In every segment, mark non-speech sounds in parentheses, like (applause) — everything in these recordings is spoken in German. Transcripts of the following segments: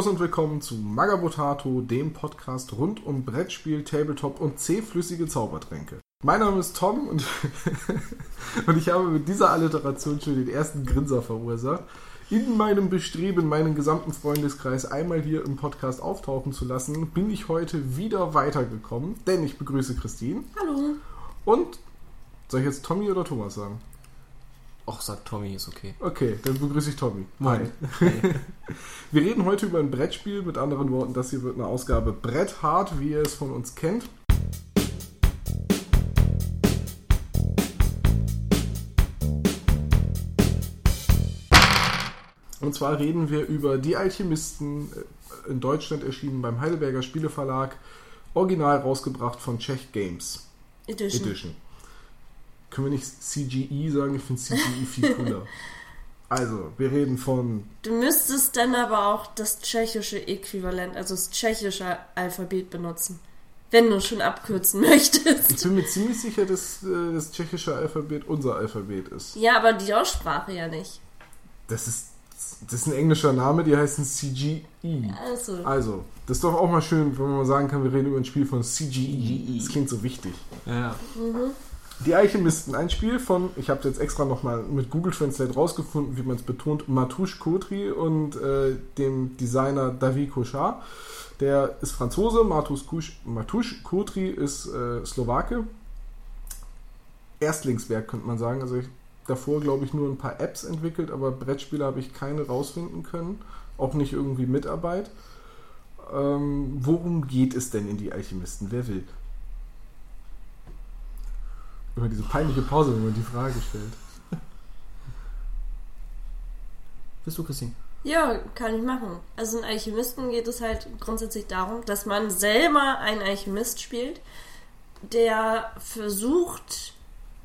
Servus und willkommen zu Magabotato, dem Podcast rund um Brettspiel, Tabletop und zähflüssige Zaubertränke. Mein Name ist Tom und, (laughs) und ich habe mit dieser Alliteration schon den ersten Grinser verursacht. In meinem Bestreben, meinen gesamten Freundeskreis einmal hier im Podcast auftauchen zu lassen, bin ich heute wieder weitergekommen, denn ich begrüße Christine. Hallo. Und soll ich jetzt Tommy oder Thomas sagen? Och, sagt Tommy, ist okay. Okay, dann begrüße ich Tommy. Moin. (laughs) Hi. Wir reden heute über ein Brettspiel. Mit anderen Worten, das hier wird eine Ausgabe Brett hart, wie ihr es von uns kennt. Und zwar reden wir über Die Alchemisten, äh, in Deutschland erschienen beim Heidelberger Spieleverlag, original rausgebracht von Czech Games Edition. Edition. Können wir nicht CGE sagen? Ich finde CGE viel (laughs) cooler. Also, wir reden von Du müsstest dann aber auch das tschechische Äquivalent, also das tschechische Alphabet benutzen. Wenn du schon abkürzen möchtest. Ich bin mir ziemlich sicher, dass äh, das tschechische Alphabet unser Alphabet ist. Ja, aber die Aussprache ja nicht. Das ist, das ist ein englischer Name, die heißen CGE. Also, Also, das ist doch auch mal schön, wenn man mal sagen kann, wir reden über ein Spiel von CGE. CGE. Das klingt so wichtig. Ja. Die Alchemisten, ein Spiel von, ich habe jetzt extra nochmal mit Google Translate rausgefunden, wie man es betont, Matouche Kotri und äh, dem Designer David Kochar. Der ist Franzose, Matouche Kotri ist äh, Slowake. Erstlingswerk könnte man sagen. Also ich davor, glaube ich, nur ein paar Apps entwickelt, aber Brettspiele habe ich keine rausfinden können. Auch nicht irgendwie Mitarbeit. Ähm, worum geht es denn in die Alchemisten? Wer will? Immer diese peinliche Pause, wenn man die Frage stellt. Bist du, Christine? ja, kann ich machen. Also in Alchemisten geht es halt grundsätzlich darum, dass man selber einen Alchemist spielt, der versucht,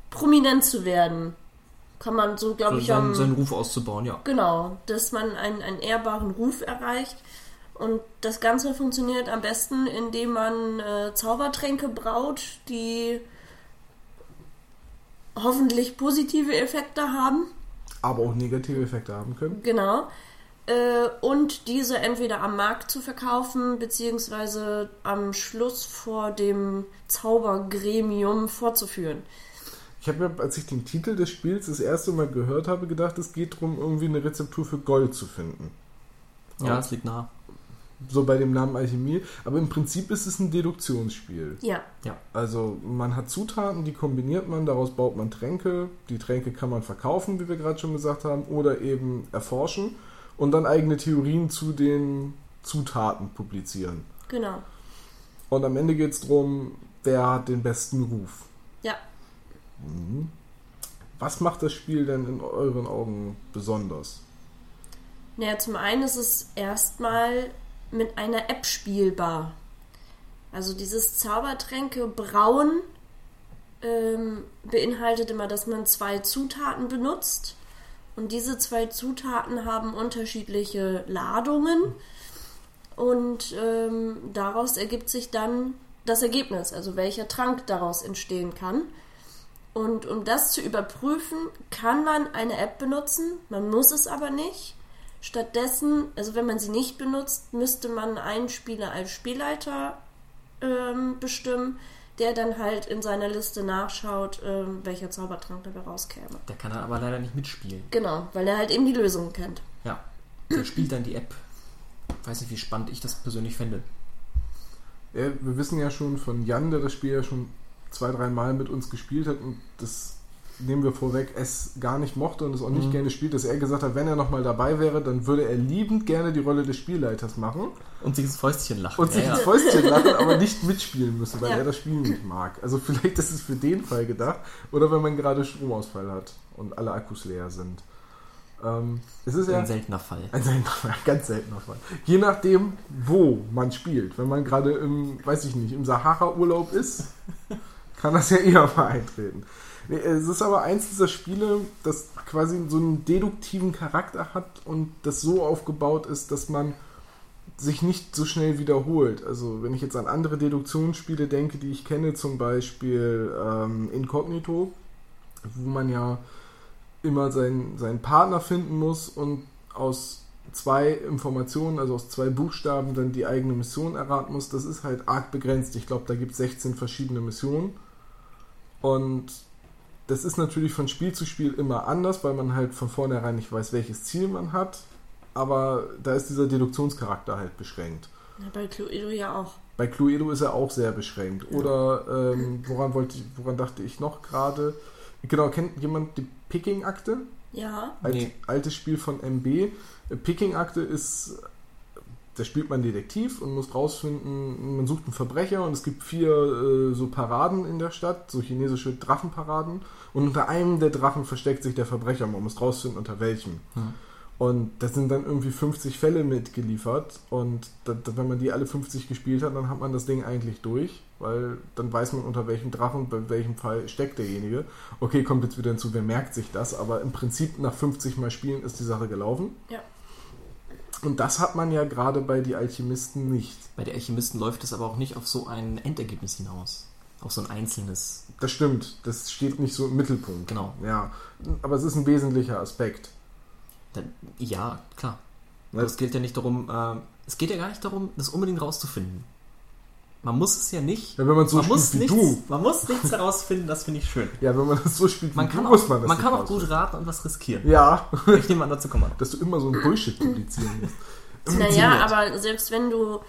prominent zu werden. Kann man so, glaube So ich, seinen, am... seinen Ruf auszubauen, ja. Genau, dass man einen, einen ehrbaren Ruf erreicht. Und das Ganze funktioniert am besten, indem man äh, Zaubertränke braut, die hoffentlich positive Effekte haben. Aber auch negative Effekte haben können. Genau. Äh, und diese entweder am Markt zu verkaufen, beziehungsweise am Schluss vor dem Zaubergremium vorzuführen. Ich habe mir, als ich den Titel des Spiels das erste Mal gehört habe, gedacht, es geht darum, irgendwie eine Rezeptur für Gold zu finden. Ja, es liegt nah. So bei dem Namen Alchemie. Aber im Prinzip ist es ein Deduktionsspiel. Ja, Ja. Also man hat Zutaten, die kombiniert man, daraus baut man Tränke. Die Tränke kann man verkaufen, wie wir gerade schon gesagt haben, oder eben erforschen und dann eigene Theorien zu den Zutaten publizieren. genau. Und am Ende geht es darum, wer hat den besten Ruf. Ja. Mhm. Was macht das Spiel denn in euren Augen besonders? Naja, zum einen ist es erstmal mit einer App spielbar. Also dieses Zaubertränke brauen ähm, beinhaltet immer, dass man zwei Zutaten benutzt. Und diese zwei Zutaten haben unterschiedliche Ladungen. Und ähm, daraus ergibt sich dann das Ergebnis, also welcher Trank daraus entstehen kann. Und um das zu überprüfen, kann man eine App benutzen, man muss es aber nicht. Stattdessen, also wenn man sie nicht benutzt, müsste man einen Spieler als Spielleiter ähm, bestimmen, der dann halt in seiner Liste nachschaut, ähm, welcher Zaubertrank dabei rauskäme. Der kann dann aber leider nicht mitspielen. Genau, weil er halt eben die Lösung kennt. Ja. Der spielt dann die App. Weiß nicht, wie spannend ich das persönlich fände. Ja, wir wissen ja schon von Jan, der das Spiel ja schon zwei, drei Mal mit uns gespielt hat und das nehmen wir vorweg, es gar nicht mochte und es auch nicht Mhm. gerne spielt, dass er gesagt hat, wenn er nochmal dabei wäre, dann würde er liebend gerne die Rolle des Spielleiters machen Und sich ins Fäustchen lachen. und sich ja, ins ja. Fäustchen lachen, aber nicht mitspielen müssen, weil Ja. er das Spiel nicht mag. Also vielleicht ist es für den Fall gedacht oder wenn man gerade Stromausfall hat und alle Akkus leer sind. Ähm, es ist ja Ein seltener Fall. ein seltener Fall, ganz seltener Fall. Je nachdem, wo man spielt. Wenn man gerade im, weiß ich nicht, im Sahara-Urlaub ist, (laughs) kann das ja eher mal eintreten. Es ist aber eins dieser Spiele, das quasi so einen deduktiven Charakter hat und das so aufgebaut ist, dass man sich nicht so schnell wiederholt. Also wenn ich jetzt an andere Deduktionsspiele denke, die ich kenne, zum Beispiel ähm, Incognito, wo man ja immer seinen, seinen Partner finden muss und aus zwei Informationen, also aus zwei Buchstaben, dann die eigene Mission erraten musst, das ist halt arg begrenzt. Ich glaube, da gibt es 16 verschiedene Missionen. Und das ist natürlich von Spiel zu Spiel immer anders, weil man halt von vornherein nicht weiß, welches Ziel man hat. Aber da ist dieser Deduktionscharakter halt beschränkt. Ja, bei Cluedo ja auch. Bei Cluedo ist er auch sehr beschränkt. Oder ähm, woran wollte ich, woran dachte ich noch gerade? Genau, kennt jemand die Picking-Akte? Ja. Alt, Nee. Altes Spiel von MB. Picking-Akte ist, da spielt man Detektiv und muss rausfinden, man sucht einen Verbrecher und es gibt vier äh, so Paraden in der Stadt, so chinesische Drachenparaden. Und unter einem der Drachen versteckt sich der Verbrecher. Man muss rausfinden, unter welchem. Hm. Und da sind dann irgendwie 50 Fälle mitgeliefert. Und da, da, wenn man die alle 50 gespielt hat, dann hat man das Ding eigentlich durch. Weil dann weiß man, unter welchem Drachen, bei welchem Fall steckt derjenige. Okay, kommt jetzt wieder hinzu, wer merkt sich das? Aber im Prinzip nach 50 Mal Spielen ist die Sache gelaufen. Ja. Und das hat man ja gerade bei die Alchemisten nicht. Bei der Alchemisten läuft es aber auch nicht auf so ein Endergebnis hinaus. Auf so ein einzelnes. Das stimmt. Das steht nicht so im Mittelpunkt. Genau. Ja. Aber es ist ein wesentlicher Aspekt. Dann, ja, klar. Aber es geht ja nicht darum, äh, es geht ja gar nicht darum, das unbedingt rauszufinden. Man muss es ja nicht. Ja, wenn man so man, muss spielt wie nichts, du. man muss nichts herausfinden, das finde ich schön. Ja, wenn man das so spielt wie Man du, kann muss auch, man das man nicht kann auch gut raten und was riskieren. Ja, Ich nehme an, dazu kommen dass du immer so ein Bullshit publizieren musst. Naja, aber selbst wenn du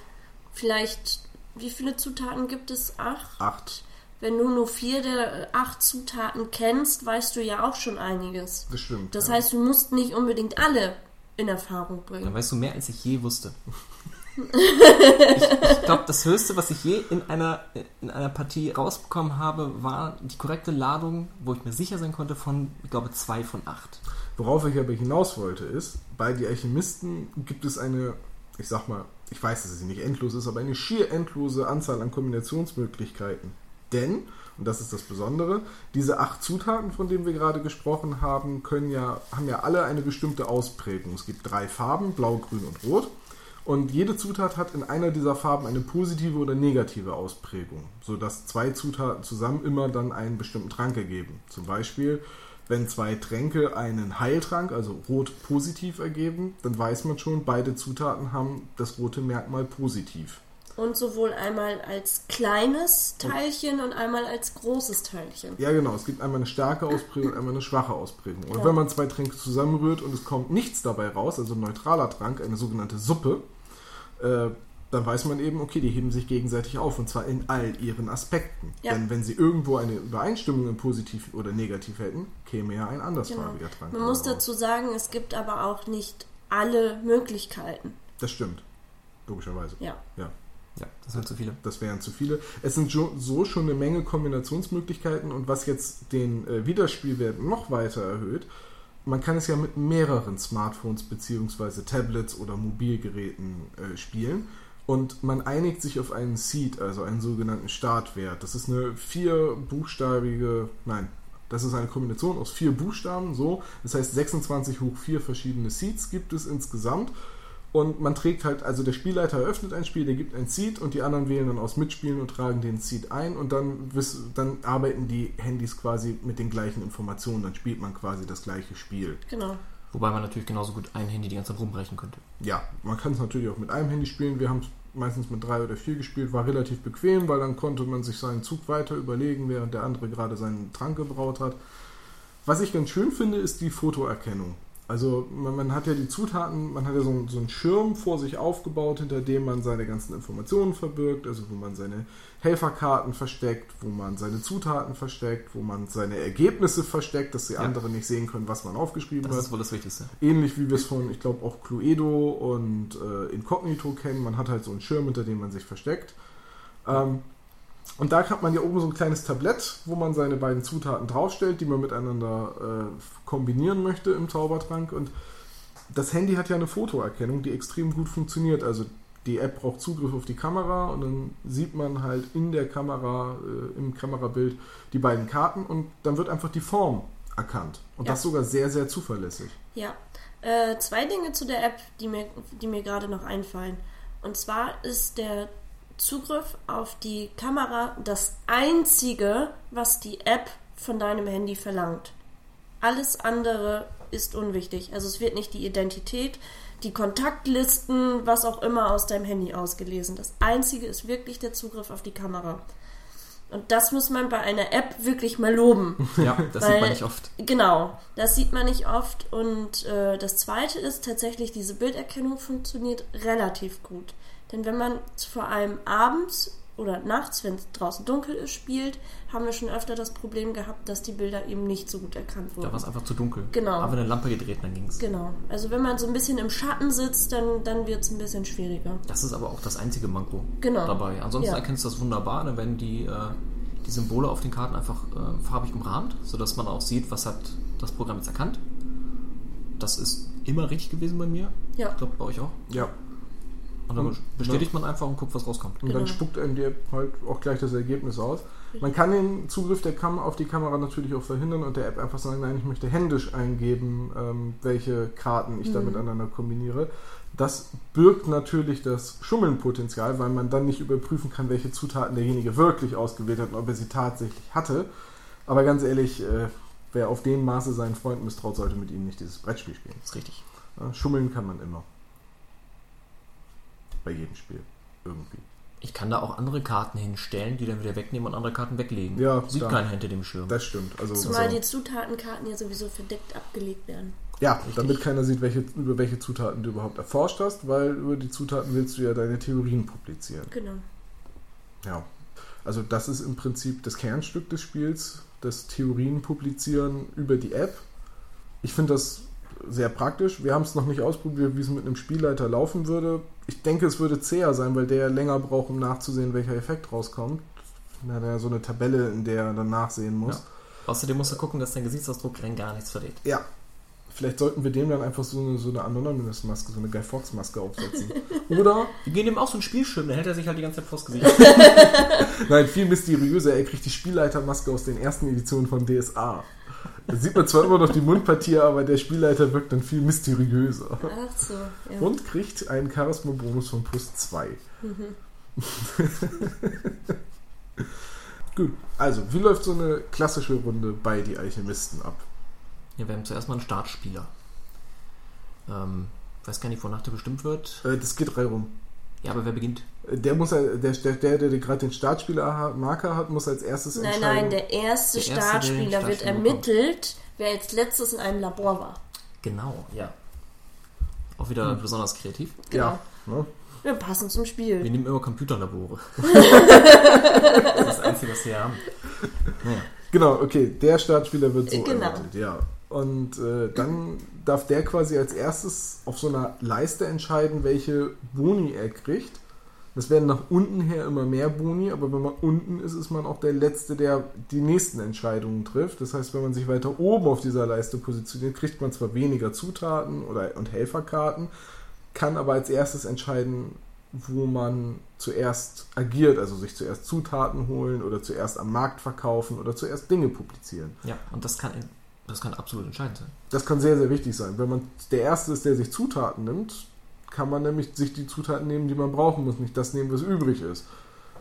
vielleicht, wie viele Zutaten gibt es? Acht? Acht. Wenn du nur vier der acht Zutaten kennst, weißt du ja auch schon einiges. Das stimmt. Das ja. heißt, du musst nicht unbedingt alle in Erfahrung Dann bringen. weißt du mehr, als ich je wusste. Ich glaube, das Höchste, was ich je in einer, in einer Partie rausbekommen habe, war die korrekte Ladung, wo ich mir sicher sein konnte, von, ich glaube, zwei von acht. Worauf ich aber hinaus wollte, ist, bei die Alchemisten gibt es eine, ich sag mal, ich weiß, dass sie nicht endlos ist, aber eine schier endlose Anzahl an Kombinationsmöglichkeiten. Denn, und das ist das Besondere, diese acht Zutaten, von denen wir gerade gesprochen haben, können ja, haben ja alle eine bestimmte Ausprägung. Es gibt drei Farben, blau, grün und rot. Und jede Zutat hat in einer dieser Farben eine positive oder negative Ausprägung, sodass zwei Zutaten zusammen immer dann einen bestimmten Trank ergeben. Zum Beispiel, wenn zwei Tränke einen Heiltrank, also rot positiv ergeben, dann weiß man schon, beide Zutaten haben das rote Merkmal positiv. Und sowohl einmal als kleines Teilchen und einmal als großes Teilchen. Ja, genau. Es gibt einmal eine starke Ausprägung und einmal eine schwache Ausprägung. Und Ja. wenn man zwei Tränke zusammenrührt und es kommt nichts dabei raus, also ein neutraler Trank, eine sogenannte Suppe, äh, dann weiß man eben, okay, die heben sich gegenseitig auf und zwar in all ihren Aspekten. Ja. Denn wenn sie irgendwo eine Übereinstimmung in positiv oder negativ hätten, käme ja ein andersfarbiger Trank. Man muss raus. dazu sagen, es gibt aber auch nicht alle Möglichkeiten. Das stimmt. Logischerweise. Ja. Ja. Ja, das sind zu viele. Das wären zu viele. Es sind so schon eine Menge Kombinationsmöglichkeiten und was jetzt den äh, Wiederspielwert noch weiter erhöht, man kann es ja mit mehreren Smartphones beziehungsweise Tablets oder Mobilgeräten äh, spielen und man einigt sich auf einen Seed, also einen sogenannten Startwert. Das ist eine vierbuchstabige, nein, das ist eine Kombination aus vier Buchstaben, so. Das heißt 26 hoch vier verschiedene Seeds gibt es insgesamt. Und man trägt halt, also der Spielleiter eröffnet ein Spiel, der gibt ein Seed und die anderen wählen dann aus Mitspielen und tragen den Seed ein und dann, dann arbeiten die Handys quasi mit den gleichen Informationen, dann spielt man quasi das gleiche Spiel. Genau. Wobei man natürlich genauso gut ein Handy die ganze Zeit rumbrechen könnte. Ja, man kann es natürlich auch mit einem Handy spielen. Wir haben es meistens mit drei oder vier gespielt, war relativ bequem, weil dann konnte man sich seinen Zug weiter überlegen, während der andere gerade seinen Trank gebraut hat. Was ich ganz schön finde, ist die Fotoerkennung. Also man, man hat ja die Zutaten, man hat ja so, einen- so einen Schirm vor sich aufgebaut, hinter dem man seine ganzen Informationen verbirgt, also wo man seine Helferkarten versteckt, wo man seine Zutaten versteckt, wo man seine Ergebnisse versteckt, dass die Ja. anderen nicht sehen können, was man aufgeschrieben Das hat. ist wohl das Wichtigste. Ähnlich wie wir es von, ich glaube, auch Cluedo und äh, Incognito kennen. Man hat halt so einen Schirm, hinter dem man sich versteckt. Ähm, und da hat man ja oben so ein kleines Tablett, wo man seine beiden Zutaten draufstellt, die man miteinander äh, kombinieren möchte im Zaubertrank. Und das Handy hat ja eine Fotoerkennung, die extrem gut funktioniert. Also die App braucht Zugriff auf die Kamera und dann sieht man halt in der Kamera, äh, im Kamerabild die beiden Karten und dann wird einfach die Form erkannt. Und Ja. das sogar sehr, sehr zuverlässig. Ja. Äh, zwei Dinge zu der App, die mir, die mir gerade noch einfallen. Und zwar ist der Zugriff auf die Kamera das einzige, was die App von deinem Handy verlangt. Alles andere ist unwichtig. Also es wird nicht die Identität die Kontaktlisten, was auch immer aus deinem Handy ausgelesen. Das Einzige ist wirklich der Zugriff auf die Kamera. Und das muss man bei einer App wirklich mal loben. (laughs) Ja, das Weil- sieht man nicht oft. Genau, das sieht man nicht oft. Und äh, das Zweite ist tatsächlich, diese Bilderkennung funktioniert relativ gut. Denn wenn man vor allem abends oder nachts, wenn es draußen dunkel ist, spielt, haben wir schon öfter das Problem gehabt, dass die Bilder eben nicht so gut erkannt Da wurden. war es einfach zu dunkel. Genau. Aber eine Lampe gedreht, dann ging es. Genau. Also wenn man so ein bisschen im Schatten sitzt, dann, dann wird es ein bisschen schwieriger. Das ist aber auch das einzige Manko Genau. dabei. Ansonsten Ja. erkennst du das wunderbar. Dann werden die, äh, die Symbole auf den Karten einfach äh, farbig umrahmt, sodass man auch sieht, was hat das Programm jetzt erkannt. Das ist immer richtig gewesen bei mir. Ja. Ich glaube, bei euch auch. Ja. Und dann Und- bestätigt man einfach und guckt, was rauskommt. Und dann Genau. spuckt einem die App halt auch gleich das Ergebnis aus. Man kann den Zugriff der Kam auf die Kamera natürlich auch verhindern und der App einfach sagen, nein, ich möchte händisch eingeben, ähm, welche Karten ich da miteinander kombiniere. Das birgt natürlich das Schummelnpotenzial, weil man dann nicht überprüfen kann, welche Zutaten derjenige wirklich ausgewählt hat und ob er sie tatsächlich hatte. Aber ganz ehrlich, äh, wer auf dem Maße seinen Freunden misstraut, sollte mit ihnen nicht dieses Brettspiel spielen. Das ist richtig. Ja, schummeln kann man immer. Bei jedem Spiel. Irgendwie. Ich kann da auch andere Karten hinstellen, die dann wieder wegnehmen und andere Karten weglegen. Ja, Sieht klar. keiner hinter dem Schirm. Das stimmt. Also, Zumal also die Zutatenkarten ja sowieso verdeckt abgelegt werden. ja, damit keiner sieht, welche, über welche Zutaten du überhaupt erforscht hast, weil über die Zutaten willst du ja deine Theorien publizieren. Genau. Ja. Also das ist im Prinzip das Kernstück des Spiels, das Theorien publizieren über die App. Ich finde das sehr praktisch. Wir haben es noch nicht ausprobiert, wie es mit einem Spielleiter laufen würde. Ich denke, es würde zäher sein, weil der länger braucht, um nachzusehen, welcher Effekt rauskommt. Er hat ja so eine Tabelle, in der er dann nachsehen muss. Ja. Außerdem musst du gucken, dass dein Gesichtsausdruck rein gar nichts verrät. Ja. Vielleicht sollten wir dem dann einfach so eine, so eine Anonymous-Maske, so eine Guy Fawkes-Maske aufsetzen. (laughs) Oder, Wir gehen dem auch so einen Spielschirm, dann hält er sich halt die ganze Zeit vors Gesicht. (laughs) nein, viel mysteriöser, er kriegt die Spielleitermaske aus den ersten Editionen von DSA. Da sieht man zwar immer noch die Mundpartie, aber der Spielleiter wirkt dann viel mysteriöser. Ach so, ja. Und kriegt einen Charisma-Bonus von plus 2. Gut, also, wie läuft so eine klassische Runde bei die Alchemisten ab? Ja, wir haben zuerst mal einen Startspieler. Ähm, weiß gar nicht, wonach der bestimmt wird. Äh, das geht drei rum. Ja, aber wer beginnt? Der muss, der, der, der, der gerade den Startspieler-Marker hat, muss als erstes Nein, entscheiden. nein, der erste Der erste, der den Startspieler wird Startspieler bekommt. ermittelt, wer als letztes in einem Labor war. Genau, ja. Auch wieder Hm. besonders kreativ. Ja. Ne? Wir passen zum Wir Spiel. nehmen immer Computerlabore. (laughs) das ist das Einzige, was wir haben. Naja. Genau, okay, der Startspieler wird so Genau. ermittelt, ja. Und äh, dann darf der quasi als erstes auf so einer Leiste entscheiden, welche Boni er kriegt. Das werden nach unten her immer mehr Boni, aber wenn man unten ist, ist man auch der Letzte, der die nächsten Entscheidungen trifft. Das heißt, wenn man sich weiter oben auf dieser Leiste positioniert, kriegt man zwar weniger Zutaten oder, und Helferkarten, kann aber als erstes entscheiden, wo man zuerst agiert, also sich zuerst Zutaten holen oder zuerst am Markt verkaufen oder zuerst Dinge publizieren. Ja, und das kann, das kann absolut entscheidend sein. Das kann sehr, sehr wichtig sein. Wenn man der Erste ist, der sich Zutaten nimmt, kann man nämlich sich die Zutaten nehmen, die man brauchen muss, nicht das nehmen, was übrig ist.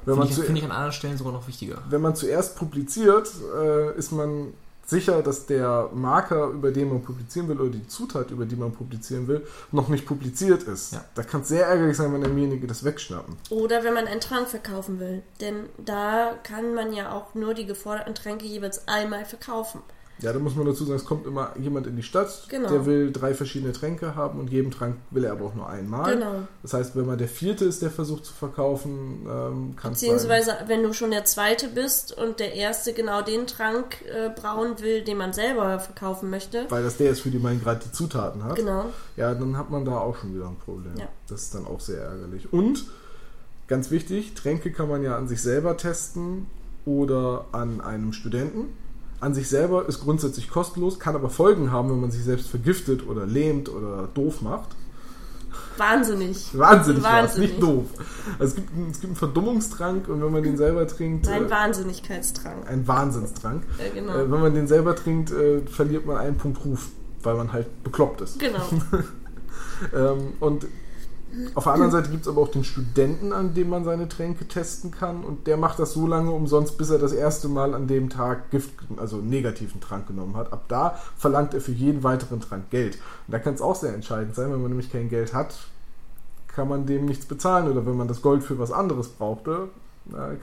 Wenn Finde man, ich, zu, finde ich an anderen Stellen sogar noch wichtiger. wenn man zuerst publiziert, äh, ist man sicher, dass der Marker, über den man publizieren will, oder die Zutat, über die man publizieren will, noch nicht publiziert ist. Ja. Da kann es sehr ärgerlich sein, wenn derjenige das wegschnappen. Oder wenn man einen Trank verkaufen will. Denn da kann man ja auch nur die geforderten Tränke jeweils einmal verkaufen. Ja, da muss man dazu sagen, es kommt immer jemand in die Stadt, Genau. der will drei verschiedene Tränke haben und jeden Trank will er aber auch nur einmal. Genau. Das heißt, wenn man der Vierte ist, der versucht zu verkaufen, ähm, kann es sein. Beziehungsweise, wenn du schon der Zweite bist und der Erste genau den Trank äh, brauen will, den man selber verkaufen möchte. Weil das der ist, für die man gerade die Zutaten hat. Genau. Ja, dann hat man da auch schon wieder ein Problem. Ja. Das ist dann auch sehr ärgerlich. Und, ganz wichtig, Tränke kann man ja an sich selber testen oder an einem Studenten. An sich selber ist grundsätzlich kostenlos, kann aber Folgen haben, wenn man sich selbst vergiftet oder lähmt oder doof macht. Wahnsinnig. Wahnsinnig, war es, Wahnsinnig. nicht doof. Also es, gibt, einen- es gibt einen Verdummungstrank und wenn man den selber trinkt, Ein äh, Wahnsinnigkeitstrank. ein Wahnsinnstrank. Ja, genau. Äh, wenn man den selber trinkt, äh, verliert man einen Punkt Ruf, weil man halt bekloppt ist. Genau. (laughs) Ähm, und Auf der anderen Seite gibt es aber auch den Studenten, an dem man seine Tränke testen kann. Und der macht das so lange umsonst, bis er das erste Mal an dem Tag Gift, also negativen Trank genommen hat. Ab da verlangt er für jeden weiteren Trank Geld. Und da kann es auch sehr entscheidend sein, wenn man nämlich kein Geld hat, kann man dem nichts bezahlen. Oder wenn man das Gold für was anderes brauchte,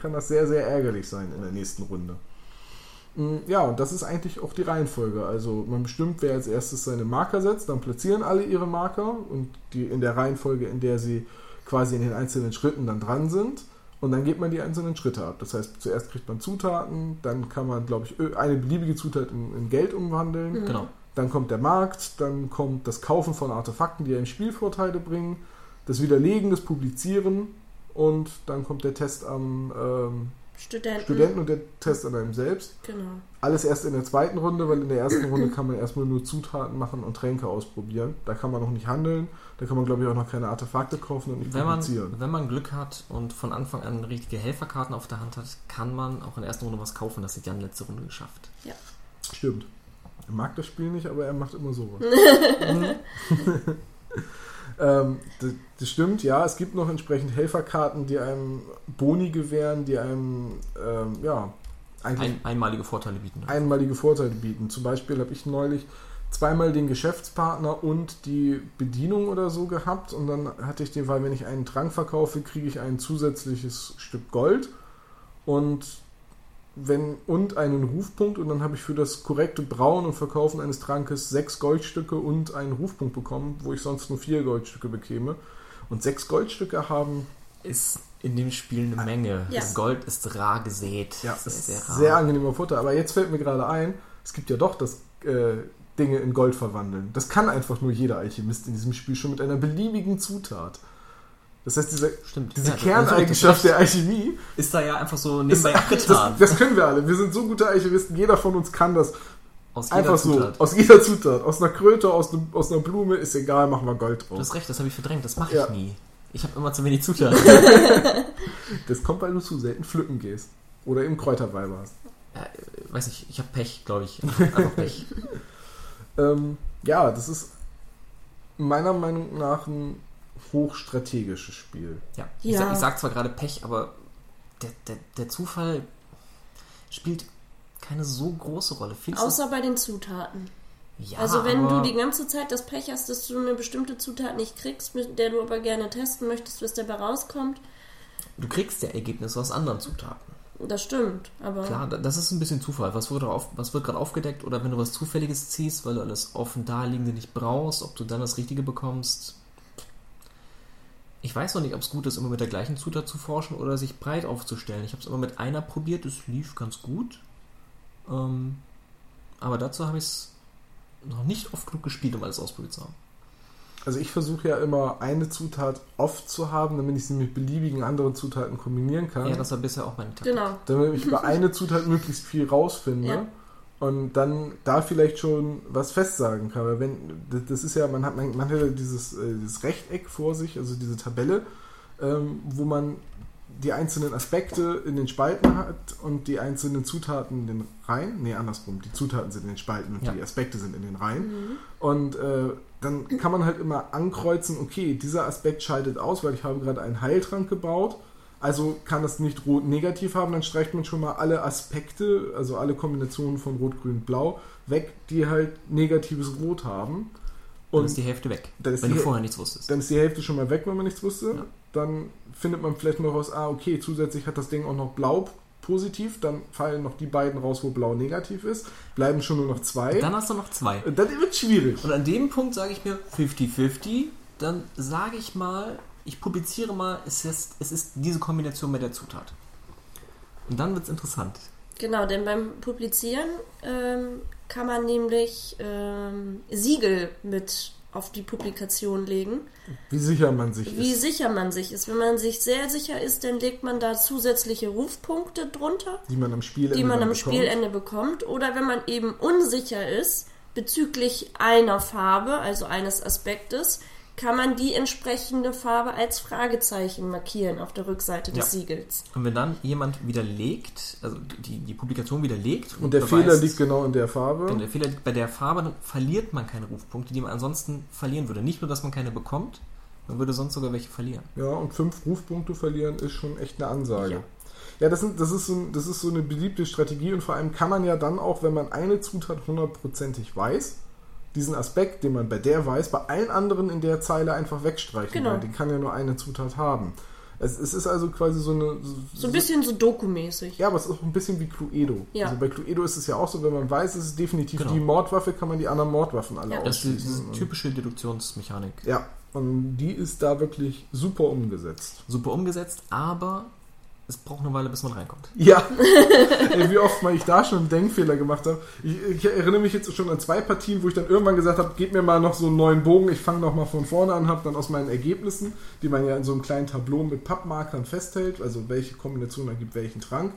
kann das sehr, sehr ärgerlich sein in der nächsten Runde. Mm, ja, und das ist eigentlich auch die Reihenfolge. Also man bestimmt, wer als erstes seine Marker setzt, dann platzieren alle ihre Marker und die in der Reihenfolge, in der sie quasi in den einzelnen Schritten dann dran sind. Und dann geht man die einzelnen Schritte ab. Das heißt, zuerst kriegt man Zutaten, dann kann man, glaube ich, eine beliebige Zutat in, in Geld umwandeln. Mhm. Genau. Dann kommt der Markt, dann kommt das Kaufen von Artefakten, die einem Spielvorteile bringen, das Widerlegen, das Publizieren und dann kommt der Test am ähm, Studenten. Studenten und der Test an einem selbst. Genau. Alles erst in der zweiten Runde, weil in der ersten Runde kann man erstmal nur Zutaten machen und Tränke ausprobieren. Da kann man noch nicht handeln. Da kann man, glaube ich, auch noch keine Artefakte kaufen und nicht wenn publizieren. Man, wenn man Glück hat und von Anfang an richtige Helferkarten auf der Hand hat, kann man auch in der ersten Runde was kaufen. Das hat Jan letzte Runde geschafft. Ja. Stimmt. Er mag das Spiel nicht, aber er macht immer sowas. (laughs) (laughs) Ähm, das, das, stimmt, ja. Es gibt noch entsprechend Helferkarten, die einem Boni gewähren, die einem, ähm, ja, Ein, einmalige Vorteile bieten. Einmalige Vorteile bieten. Zum Beispiel habe ich neulich zweimal den Geschäftspartner und die Bedienung oder so gehabt und dann hatte ich den Fall, wenn ich einen Trank verkaufe, kriege ich ein zusätzliches Stück Gold und wenn und einen Rufpunkt und dann habe ich für das korrekte Brauen und Verkaufen eines Trankes sechs Goldstücke und einen Rufpunkt bekommen, wo ich sonst nur vier Goldstücke bekäme. Und sechs Goldstücke haben ist in dem Spiel eine Menge. Ja. Das Gold ist rar gesät. Ja, sehr, sehr, rar. sehr angenehmer Futter. Aber jetzt fällt mir gerade ein, es gibt ja doch das äh, Dinge in Gold verwandeln. Das kann einfach nur jeder Alchemist in diesem Spiel schon mit einer beliebigen Zutat. Das heißt, diese, Stimmt. diese ja, Kerneigenschaft der Alchemie ist da ja einfach so nebenbei (laughs) abgetan. Das, das, können wir alle. Wir sind so gute Alchemisten. Jeder von uns kann das. Aus einfach Zutat. so. Aus jeder Zutat. Aus einer Kröte, aus, ne, aus einer Blume, ist egal, machen wir Gold drauf. Du hast recht, das habe ich verdrängt. Das mache ich ja. nie. Ich habe immer zu wenig Zutaten. (laughs) (laughs) das kommt, weil du zu selten pflücken gehst. Oder eben Kräuterweiber hast. Ja, weiß nicht, ich habe Pech, glaube ich. Einfach Pech. ähm, ja, das ist meiner Meinung nach ein hochstrategisches Spiel. Ja, ich, ja. Sag, ich sag zwar gerade Pech, aber der, der, der Zufall spielt keine so große Rolle. Findest Außer bei den Zutaten. Ja, also wenn du die ganze Zeit das Pech hast, dass du eine bestimmte Zutat nicht kriegst, mit der du aber gerne testen möchtest, was dabei rauskommt. Du kriegst ja Ergebnisse aus anderen Zutaten. Das stimmt, aber. Klar, das ist ein bisschen Zufall. Was wird, auf, was wird gerade aufgedeckt? Oder wenn du was Zufälliges ziehst, weil du alles offen daliegende nicht brauchst, ob du dann das Richtige bekommst, ich weiß noch nicht, ob es gut ist, immer mit der gleichen Zutat zu forschen oder sich breit aufzustellen. Ich habe es immer mit einer probiert, es lief ganz gut. Ähm, aber dazu habe ich es noch nicht oft genug gespielt, um alles ausprobiert zu haben. Also ich versuche ja immer eine Zutat oft zu haben, damit ich sie mit beliebigen anderen Zutaten kombinieren kann. Ja, das war bisher auch meine Taktik. Genau. Damit ich über (laughs) eine Zutat möglichst viel rausfinde. Ja und dann da vielleicht schon was festsagen kann. Weil wenn, das ist ja, man hat, man, man hat ja dieses, äh, dieses Rechteck vor sich, also diese Tabelle, ähm, wo man die einzelnen Aspekte in den Spalten hat und die einzelnen Zutaten in den Reihen. Nee, andersrum. Die Zutaten sind in den Spalten und ja. die Aspekte sind in den Reihen. Mhm. Und äh, dann kann man halt immer ankreuzen, okay, dieser Aspekt schaltet aus, weil ich habe gerade einen Heiltrank gebaut also kann das nicht rot negativ haben, dann streicht man schon mal alle Aspekte, also alle Kombinationen von Rot, Grün, Blau weg, die halt negatives Rot haben. Und dann ist die Hälfte weg, wenn du vorher nichts wusstest. Dann ist die Hälfte schon mal weg, wenn man nichts wusste. Ja. Dann findet man vielleicht noch raus, ah, okay, zusätzlich hat das Ding auch noch Blau positiv, dann fallen noch die beiden raus, wo Blau negativ ist, bleiben schon nur noch zwei. Dann hast du noch zwei. Dann wird schwierig. Und an dem Punkt sage ich mir 50-50, dann sage ich mal, ich publiziere mal, es ist, es ist diese Kombination mit der Zutat. Und dann wird es interessant. Genau, denn beim Publizieren ähm, kann man nämlich ähm, Siegel mit auf die Publikation legen. Wie sicher man sich Wie ist. Wie sicher man sich ist. Wenn man sich sehr sicher ist, dann legt man da zusätzliche Rufpunkte drunter, die man am Spielende, die man am bekommt. Spielende bekommt. Oder wenn man eben unsicher ist bezüglich einer Farbe, also eines Aspektes, kann man die entsprechende Farbe als Fragezeichen markieren auf der Rückseite des ja. Siegels. Und wenn dann jemand widerlegt, also die, die Publikation widerlegt. Und, und der beweist, Fehler liegt genau in der Farbe. Wenn der Fehler liegt bei der Farbe, dann verliert man keine Rufpunkte, die man ansonsten verlieren würde. Nicht nur, dass man keine bekommt, Man würde sonst sogar welche verlieren. Ja, und fünf Rufpunkte verlieren ist schon echt eine Ansage. Ja. Ja, das, sind, das, ist so, das ist so eine beliebte Strategie und vor allem kann man ja dann auch, wenn man eine Zutat hundertprozentig weiß, diesen Aspekt, den man bei der weiß, bei allen anderen in der Zeile einfach wegstreichen, Genau. weil die kann ja nur eine Zutat haben. Es, es ist also quasi so eine... So ein bisschen so Doku-mäßig. Ja, aber es ist auch ein bisschen wie Cluedo. Ja. Also bei Cluedo ist es ja auch so, wenn man weiß, es ist definitiv Genau. die Mordwaffe, kann man die anderen Mordwaffen alle Ja. Das ist diese ausschließen. typische Deduktionsmechanik. Ja, und die ist da wirklich super umgesetzt. Super umgesetzt, aber es braucht eine Weile, bis man reinkommt. Ja, (laughs) Ey, wie oft mal ich da schon einen Denkfehler gemacht habe. Ich, ich erinnere mich jetzt schon an zwei Partien, wo ich dann irgendwann gesagt habe, gib mir mal noch so einen neuen Bogen, ich fange noch mal von vorne an, habe dann aus meinen Ergebnissen, die man ja in so einem kleinen Tableau mit Pappmarkern festhält, also welche Kombination ergibt welchen Trank,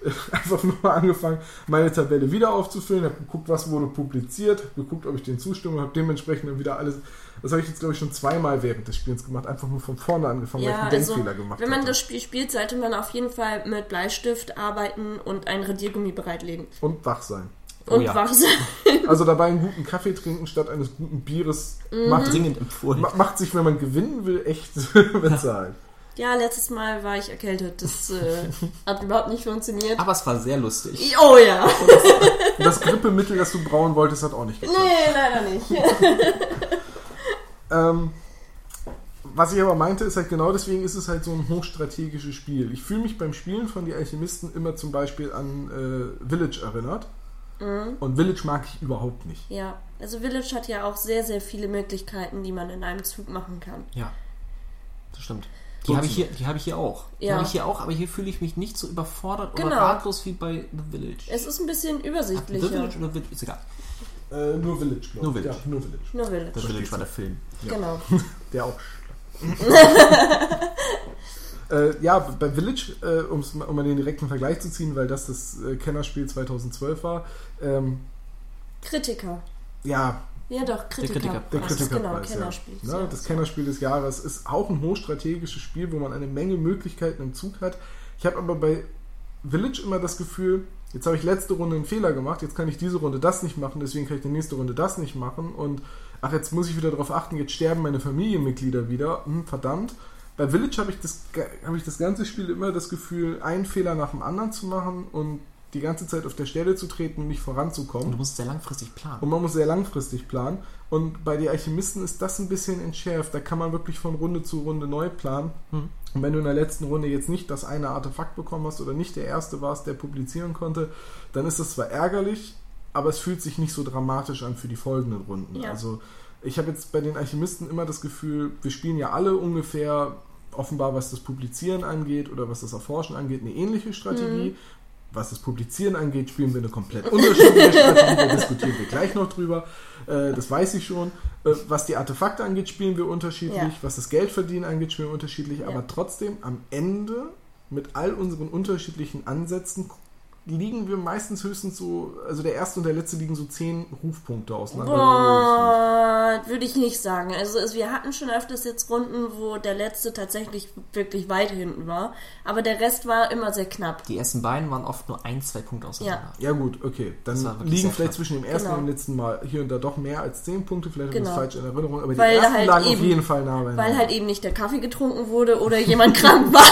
(laughs) einfach nur mal angefangen, meine Tabelle wieder aufzufüllen, habe geguckt, was wurde publiziert, hab geguckt, ob ich den zustimme, habe dementsprechend dann wieder alles, das habe ich jetzt glaube ich schon zweimal während des Spiels gemacht, einfach nur von vorne angefangen, weil ich Ja, einen also Denkfehler gemacht wenn man hatte. das Spiel spielt, sollte man auf jeden Fall mit Bleistift arbeiten und ein Radiergummi bereitlegen. Und wach sein. Oh Und ja. wach sein. (laughs) (laughs) Also dabei einen guten Kaffee trinken statt eines guten Bieres Mhm. macht, Dringend empfohlen. ma- macht sich, wenn man gewinnen will, echt (laughs) bezahlt. Ja, letztes Mal war ich erkältet. Das äh, hat überhaupt nicht funktioniert. Aber es war sehr lustig. Oh ja. Und das Grippemittel, das du brauen wolltest, hat auch nicht geklappt. Nee, leider nicht. Ähm, was ich aber meinte, ist halt genau deswegen ist es halt so ein hochstrategisches Spiel. Ich fühle mich beim Spielen von Die Alchemisten immer zum Beispiel an äh, Village erinnert. Mhm. Und Village mag ich überhaupt nicht. Ja, also Village hat ja auch sehr, sehr viele Möglichkeiten, die man in einem Zug machen kann. Ja, das stimmt. Die habe ich, hier- die hab ich hier auch. Die Ja. habe ich hier auch, aber hier fühle ich mich nicht so überfordert oder Genau. ratlos wie bei The Village. Es ist ein bisschen The übersichtlicher. Village oder Village? Ist egal. Äh, nur Village, glaube Nur ich. Village. Ja, nur Village. Nur The Village. Village war der Film. Ja. Genau. (laughs) Der auch. (laughs) äh, ja, bei Village, äh, um mal den direkten Vergleich zu ziehen, weil das das äh, Kennerspiel 2012 war, ähm, Kritiker. ja, Ja doch, Kritiker. Kritiker- der das ist genau, Kritikerpreis. Kennerspiel. ja. Ne, das Kennerspiel des Jahres ist auch ein hochstrategisches Spiel, wo man eine Menge Möglichkeiten im Zug hat. Ich habe aber bei Village immer das Gefühl, jetzt habe ich letzte Runde einen Fehler gemacht, jetzt kann ich diese Runde das nicht machen, deswegen kann ich die nächste Runde das nicht machen und ach, jetzt muss ich wieder darauf achten, jetzt sterben meine Familienmitglieder wieder, hm, verdammt. Bei Village habe ich, das, habe ich das ganze Spiel immer das Gefühl, einen Fehler nach dem anderen zu machen und die ganze Zeit auf der Stelle zu treten und nicht voranzukommen. Und du musst sehr langfristig planen. Und man muss sehr langfristig planen. Und bei den Alchemisten ist das ein bisschen entschärft. Da kann man wirklich von Runde zu Runde neu planen. Hm. Und wenn du in der letzten Runde jetzt nicht das eine Artefakt bekommen hast oder nicht der Erste warst, der publizieren konnte, dann ist das zwar ärgerlich, aber es fühlt sich nicht so dramatisch an für die folgenden Runden. Ja. Also ich habe jetzt bei den Alchemisten immer das Gefühl, wir spielen ja alle ungefähr offenbar, was das Publizieren angeht oder was das Erforschen angeht, eine ähnliche Strategie. Was das Publizieren angeht, spielen wir eine komplett unterschiedliche Strategie. Da diskutieren wir gleich noch drüber. Äh, das weiß ich schon. Äh, was die Artefakte angeht, spielen wir unterschiedlich. Ja. Was das Geldverdienen angeht, spielen wir unterschiedlich. Ja. Aber trotzdem, am Ende, mit all unseren unterschiedlichen Ansätzen, liegen wir meistens höchstens so, also der erste und der letzte liegen so zehn Rufpunkte auseinander. Boah, würde ich nicht sagen. Also es, wir hatten schon öfters jetzt Runden, wo der letzte tatsächlich wirklich weit hinten war, aber der Rest war immer sehr knapp. Die ersten beiden waren oft nur ein, zwei Punkte auseinander. Ja gut, okay. Dann liegen vielleicht zwischen dem ersten Genau. und dem letzten Mal hier und da doch mehr als zehn Punkte. Vielleicht habe ich Genau. das falsch in Erinnerung. Aber Weil die ersten halt lagen auf eben- jeden Fall nah beieinander. Weil halt eben nicht der Kaffee getrunken wurde oder jemand (laughs) krank war.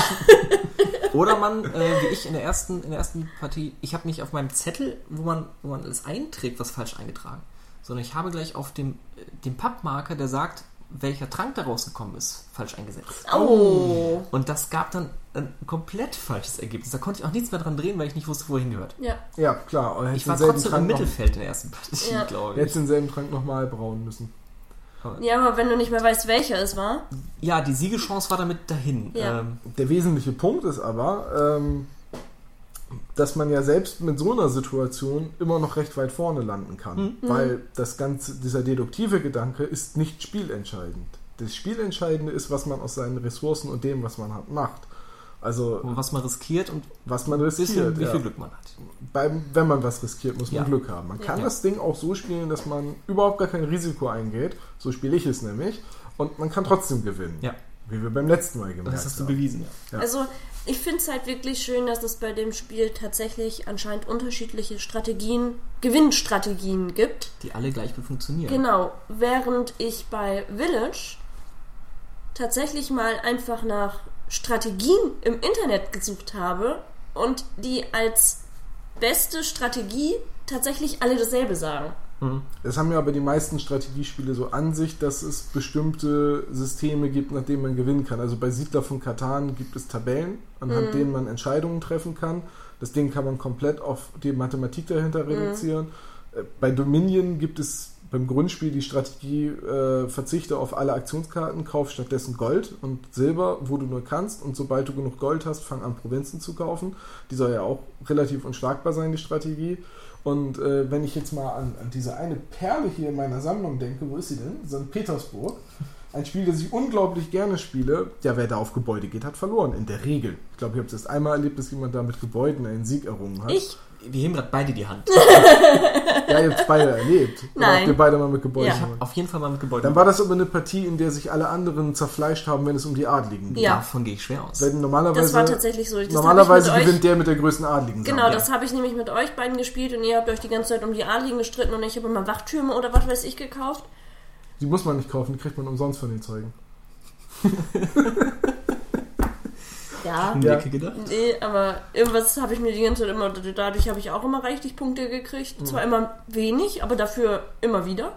Oder man, äh, wie ich in der ersten, in der ersten Partie, ich habe nicht auf meinem Zettel, wo man, wo man es einträgt, was falsch eingetragen, sondern ich habe gleich auf dem, äh, dem Pappmarker, der sagt, welcher Trank da rausgekommen ist, falsch eingesetzt. Oh. Und das gab dann ein komplett falsches Ergebnis. Da konnte ich auch nichts mehr dran drehen, weil ich nicht wusste, wohin gehört. Ja. Ja, klar. Ich war trotzdem im Trank noch- Mittelfeld in der ersten Partie, Ja. glaube ich. Hättest denselben Trank nochmal brauen müssen. Ja, aber wenn du nicht mehr weißt, welcher es war. Ja, die Siegeschance war damit dahin. Ja. Ähm, Der wesentliche Punkt ist aber, ähm, dass man ja selbst mit so einer Situation immer noch recht weit vorne landen kann. Mhm. Weil das ganze, dieser deduktive Gedanke ist nicht spielentscheidend. Das Spielentscheidende ist, was man aus seinen Ressourcen und dem, was man hat, macht. Also, was man riskiert und was man ein bisschen, riskiert. wie ja. viel Glück man hat. Beim, wenn man was riskiert, muss man Ja. Glück haben. Man kann Ja. das Ding auch so spielen, dass man überhaupt gar kein Risiko eingeht. So spiele ich es nämlich. Und man kann trotzdem gewinnen. Ja. Wie wir beim letzten Mal gemerkt Das hast du haben. bewiesen. Ja. Also ich finde es halt wirklich schön, dass es bei dem Spiel tatsächlich anscheinend unterschiedliche Strategien, Gewinnstrategien gibt. Die alle gleich gut funktionieren. Genau. Während ich bei Village tatsächlich mal einfach nach Strategien im Internet gesucht habe und die als beste Strategie tatsächlich alle dasselbe sagen. Es haben ja aber die meisten Strategiespiele so an sich, dass es bestimmte Systeme gibt, nach denen man gewinnen kann. Also bei Siedler von Katan gibt es Tabellen, anhand denen man Entscheidungen treffen kann. Das Ding kann man komplett auf die Mathematik dahinter reduzieren. Äh, Bei Dominion gibt es beim Grundspiel die Strategie, äh, verzichte auf alle Aktionskarten, kauf stattdessen Gold und Silber, wo du nur kannst. Und sobald du genug Gold hast, fang an, Provinzen zu kaufen. Die soll ja auch relativ unschlagbar sein, die Strategie. Und äh, wenn ich jetzt mal an, an diese eine Perle hier in meiner Sammlung denke, wo ist sie denn? St. Petersburg. Ein Spiel, das ich unglaublich gerne spiele. Ja, wer da auf Gebäude geht, hat verloren. In der Regel. Ich glaube, ich habe es erst einmal erlebt, dass jemand da mit Gebäuden einen Sieg errungen hat. Ich? Wir heben gerade beide die Hand. (laughs) Ja, ihr habt es beide erlebt. Oder Nein. habt ihr beide mal mit Gebäuden Ja. Auf jeden Fall mal mit Gebäuden. Dann war das aber eine Partie, in der sich alle anderen zerfleischt haben, wenn es um die Adligen geht. Ja. Davon gehe ich schwer aus. Wenn normalerweise, Das war tatsächlich so. Das normalerweise gewinnt der mit der größten Adligen. Genau, Sammlung. das habe ich nämlich mit euch beiden gespielt und ihr habt euch die ganze Zeit um die Adligen gestritten und ich habe immer Wachtürme oder was weiß ich gekauft. Die muss man nicht kaufen, die kriegt man umsonst von den Zeugen. (laughs) Ja. in die Ja. Ecke gedacht. Nee, aber irgendwas habe ich mir die ganze Zeit immer, dadurch habe ich auch immer reichlich Punkte gekriegt. Zwar immer wenig, aber dafür immer wieder.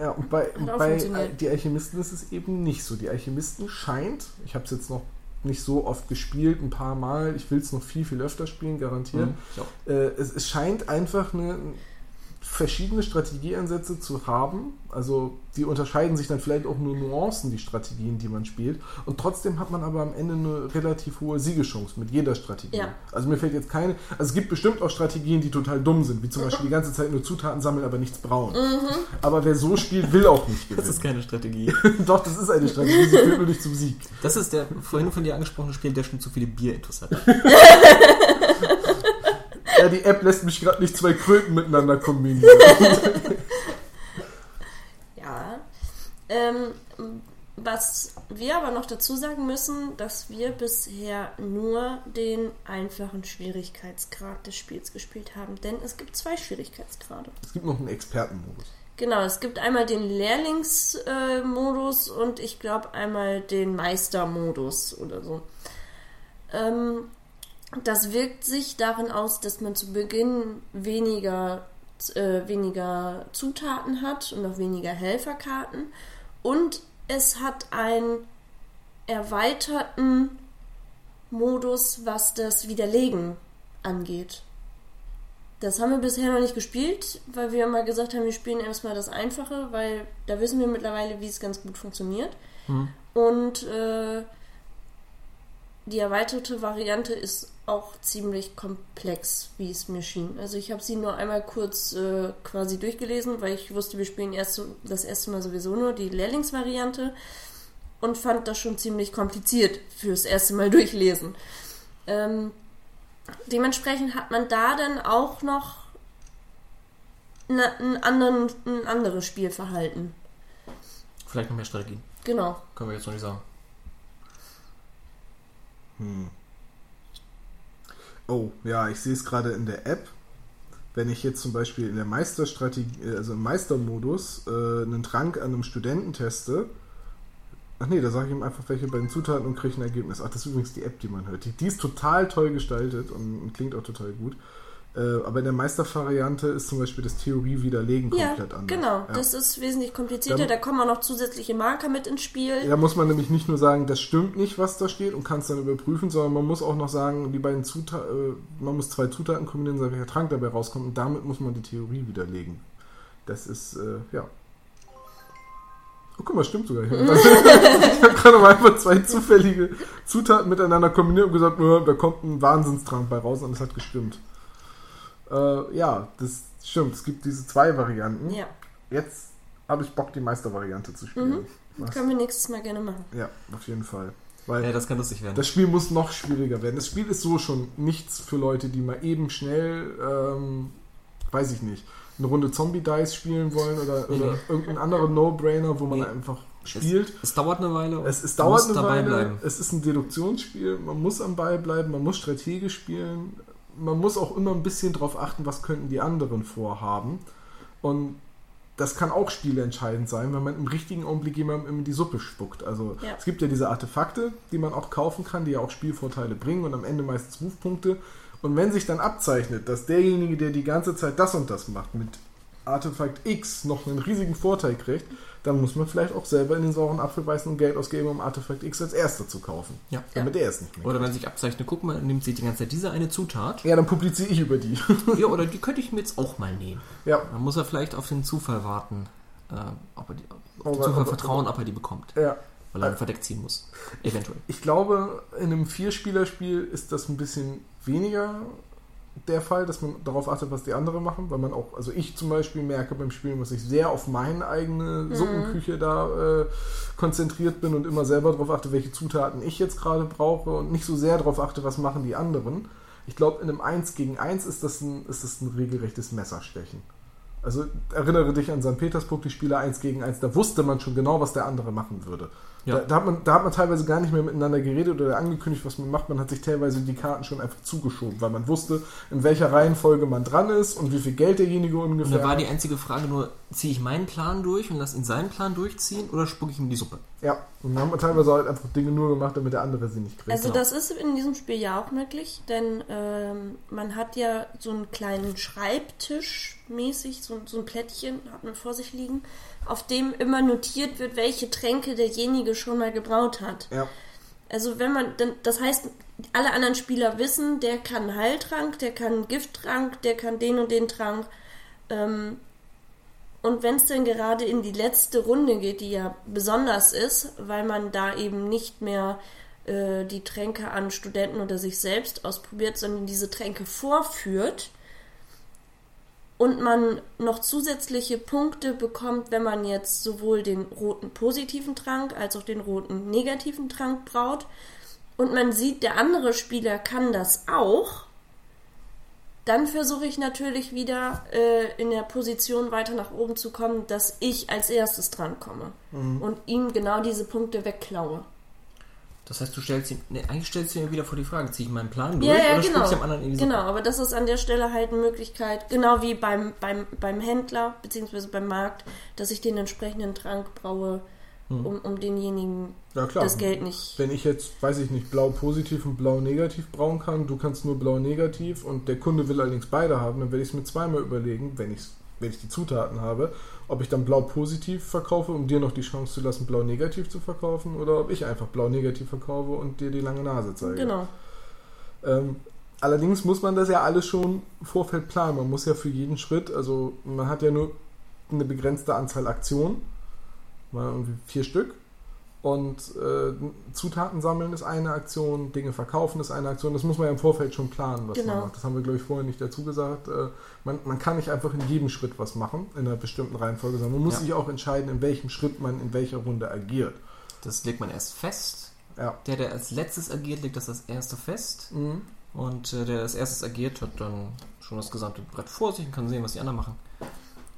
Ja, und bei, bei die Alchemisten ist es eben nicht so. Die Alchemisten scheint, ich habe es jetzt noch nicht so oft gespielt, ein paar Mal, ich will es noch viel, viel öfter spielen, garantiert. Mhm. Äh, es, es scheint einfach eine, verschiedene Strategieansätze zu haben. Also die unterscheiden sich dann vielleicht auch nur Nuancen, die Strategien, die man spielt. Und trotzdem hat man aber am Ende eine relativ hohe Siegeschance mit jeder Strategie. Ja. Also mir fällt jetzt keine. Also es gibt bestimmt auch Strategien, die total dumm sind, wie zum Beispiel die ganze Zeit nur Zutaten sammeln, aber nichts brauen. Aber wer so spielt, will auch nicht Das gewinnen. ist keine Strategie. (laughs) Doch, das ist eine Strategie, sie führt nur nicht zum Sieg. Das ist der vorhin von dir angesprochene Spiel, der schon zu viele Bierintus hat. (laughs) Ja, die App lässt mich gerade nicht zwei Kröten miteinander kombinieren. (laughs) Ja. Ähm, was wir aber noch dazu sagen müssen, dass wir bisher nur den einfachen Schwierigkeitsgrad des Spiels gespielt haben. Denn es gibt zwei Schwierigkeitsgrade. Es gibt noch einen Expertenmodus. Genau, es gibt einmal den Lehrlingsmodus äh, und ich glaube einmal den Meistermodus oder so. Ähm, das wirkt sich darin aus, dass man zu Beginn weniger, äh, weniger Zutaten hat und auch weniger Helferkarten. Und es hat einen erweiterten Modus, was das Widerlegen angeht. Das haben wir bisher noch nicht gespielt, weil wir mal gesagt haben, wir spielen erstmal das Einfache, weil da wissen wir mittlerweile, wie es ganz gut funktioniert. Und äh, die erweiterte Variante ist auch ziemlich komplex, wie es mir schien. Also ich habe sie nur einmal kurz äh, quasi durchgelesen, weil ich wusste, wir spielen erst das erste Mal sowieso nur die Lehrlingsvariante und fand das schon ziemlich kompliziert fürs erste Mal durchlesen. Ähm, dementsprechend hat man da dann auch noch einen anderen, ein anderes Spielverhalten. Vielleicht noch mehr Strategien. Genau. Können wir jetzt noch nicht sagen. Oh, ja, ich sehe es gerade in der App. Wenn ich jetzt zum Beispiel in der Meisterstrategie, äh, also im Meistermodus, äh, einen Trank an einem Studenten teste, ach nee, da sage ich ihm einfach welche bei den Zutaten und kriege ein Ergebnis. Ach, das ist übrigens die App, die man hört. Die, die ist total toll gestaltet und, und klingt auch total gut. Äh, aber in der Meistervariante ist zum Beispiel das Theorie widerlegen Ja, komplett anders. genau. Ja. Das ist wesentlich komplizierter. Dann- da kommen auch noch zusätzliche Marker mit ins Spiel. Da muss man nämlich nicht nur sagen, das stimmt nicht, was da steht und kann es dann überprüfen, sondern man muss auch noch sagen, die beiden Zutaten, äh, man muss zwei Zutaten kombinieren, sagen, welcher Trank dabei rauskommt und damit muss man die Theorie widerlegen. Das ist, äh, ja. Oh, guck mal, stimmt sogar. Ich habe hab gerade (laughs) (laughs) mal einfach zwei zufällige Zutaten miteinander kombiniert und gesagt, "Nö, da kommt ein Wahnsinnstrank bei raus und es hat gestimmt. Äh, ja, das stimmt. Es gibt diese zwei Varianten. Ja, Jetzt habe ich Bock, die Meistervariante zu spielen. Was? können wir nächstes Mal gerne machen. Ja, auf jeden Fall. Weil Ja, das kann lustig werden. das Spiel muss noch schwieriger werden. Das Spiel ist so schon nichts für Leute, die mal eben schnell, ähm, weiß ich nicht, eine Runde Zombie-Dice spielen wollen oder, oder Mhm. irgendeinen anderen No-Brainer, wo man Nee. einfach spielt. Es dauert eine Weile. Es, es dauert eine dabei Weile. bleiben. Es ist ein Deduktionsspiel. Man muss am Ball bleiben. Man muss strategisch spielen. Man muss auch immer ein bisschen drauf achten, was könnten die anderen vorhaben. Und das kann auch spielentscheidend sein, wenn man im richtigen Augenblick jemandem in die Suppe spuckt. Also Ja. es gibt ja diese Artefakte, die man auch kaufen kann, die ja auch Spielvorteile bringen und am Ende meistens Rufpunkte. Und wenn sich dann abzeichnet, dass derjenige, der die ganze Zeit das und das macht, mit Artefakt X noch einen riesigen Vorteil kriegt, dann muss man vielleicht auch selber in den sauren Apfel beißen und Geld ausgeben, um Artefakt X als erster zu kaufen. Ja. Damit er es nicht mehr. Oder wenn sich abzeichnet, guck mal, nimmt sie die ganze Zeit diese eine Zutat. Ja, dann publiziere ich über die. (laughs) ja, oder die (laughs) könnte ich mir jetzt auch mal nehmen. ja, Dann muss er vielleicht auf den Zufall warten, äh, ob er die, auf den Aber- Zufall aber- vertrauen, ob er die bekommt. ja. Weil er ein Verdeck ziehen muss. Eventuell. Ich glaube, in einem Vierspielerspiel ist das ein bisschen weniger der Fall, dass man darauf achtet, was die anderen machen, weil man auch, also ich zum Beispiel merke beim Spielen, dass ich sehr auf meine eigene Suppenküche da äh, konzentriert bin und immer selber darauf achte, welche Zutaten ich jetzt gerade brauche und nicht so sehr darauf achte, was machen die anderen. Ich glaube, in einem 1 gegen 1 ist das ein, ist das ein regelrechtes Messerstechen. Also erinnere dich an St. Petersburg, die Spiele 1 gegen 1, da wusste man schon genau, was der andere machen würde. Ja. Da, da, hat man, da hat man teilweise gar nicht mehr miteinander geredet oder angekündigt, was man macht. Man hat sich teilweise die Karten schon einfach zugeschoben, weil man wusste, in welcher Reihenfolge man dran ist und wie viel Geld derjenige Und ungefähr da war die einzige Frage nur, ziehe ich meinen Plan durch und lasse ihn seinen Plan durchziehen oder spucke ich ihm die Suppe? Ja, und dann haben wir teilweise halt einfach Dinge nur gemacht, damit der andere sie nicht kriegt. Also genau. das ist in diesem Spiel ja auch möglich, denn ähm, man hat ja so einen kleinen Schreibtisch mäßig, so, so ein Plättchen hat man vor sich liegen, auf dem immer notiert wird, welche Tränke derjenige schon mal gebraut hat. ja, Also wenn man, dann, das heißt, alle anderen Spieler wissen, der kann Heiltrank, der kann Gifttrank, der kann den und den Trank. Ähm, und wenn es dann gerade in die letzte Runde geht, die ja besonders ist, weil man da eben nicht mehr äh, die Tränke an Studenten oder sich selbst ausprobiert, sondern diese Tränke vorführt und man noch zusätzliche Punkte bekommt, wenn man jetzt sowohl den roten positiven Trank als auch den roten negativen Trank braut. Und man sieht, der andere Spieler kann das auch, dann versuche ich natürlich wieder äh, in der Position weiter nach oben zu kommen, dass ich als erstes dran komme und ihm genau diese Punkte wegklaue. Das heißt, du stellst ihm, nee, eigentlich stellst du ihm wieder vor die Frage, ziehe ich meinen Plan durch Ja, ja, oder genau. dem anderen Suppe? Genau, aber das ist an der Stelle halt eine Möglichkeit, genau wie beim, beim, beim Händler bzw. beim Markt, dass ich den entsprechenden Trank braue, um, um denjenigen ja klar. das Geld nicht. Wenn ich jetzt, weiß ich nicht, blau positiv und blau negativ brauen kann, du kannst nur blau negativ und der Kunde will allerdings beide haben, dann werde ich es mir zweimal überlegen, wenn, wenn ich die Zutaten habe, ob ich dann blau positiv verkaufe, um dir noch die Chance zu lassen, blau negativ zu verkaufen, oder ob ich einfach blau negativ verkaufe und dir die lange Nase zeige. Genau. Ähm, allerdings muss man das ja alles schon im Vorfeld planen. Man muss ja für jeden Schritt, also man hat ja nur eine begrenzte Anzahl Aktionen, mal irgendwie vier Stück. Und äh, Zutaten sammeln ist eine Aktion, Dinge verkaufen ist eine Aktion. Das muss man ja im Vorfeld schon planen, was Genau. man macht. Das haben wir, glaube ich, vorher nicht dazu gesagt. Äh, man, man kann nicht einfach in jedem Schritt was machen, in einer bestimmten Reihenfolge, sondern man muss Ja. sich auch entscheiden, in welchem Schritt man in welcher Runde agiert. Das legt man erst fest. Ja. Der, der als letztes agiert, legt das als erste fest. Mhm. Und äh, der als erstes agiert, hat dann schon das gesamte Brett vor sich und kann sehen, was die anderen machen.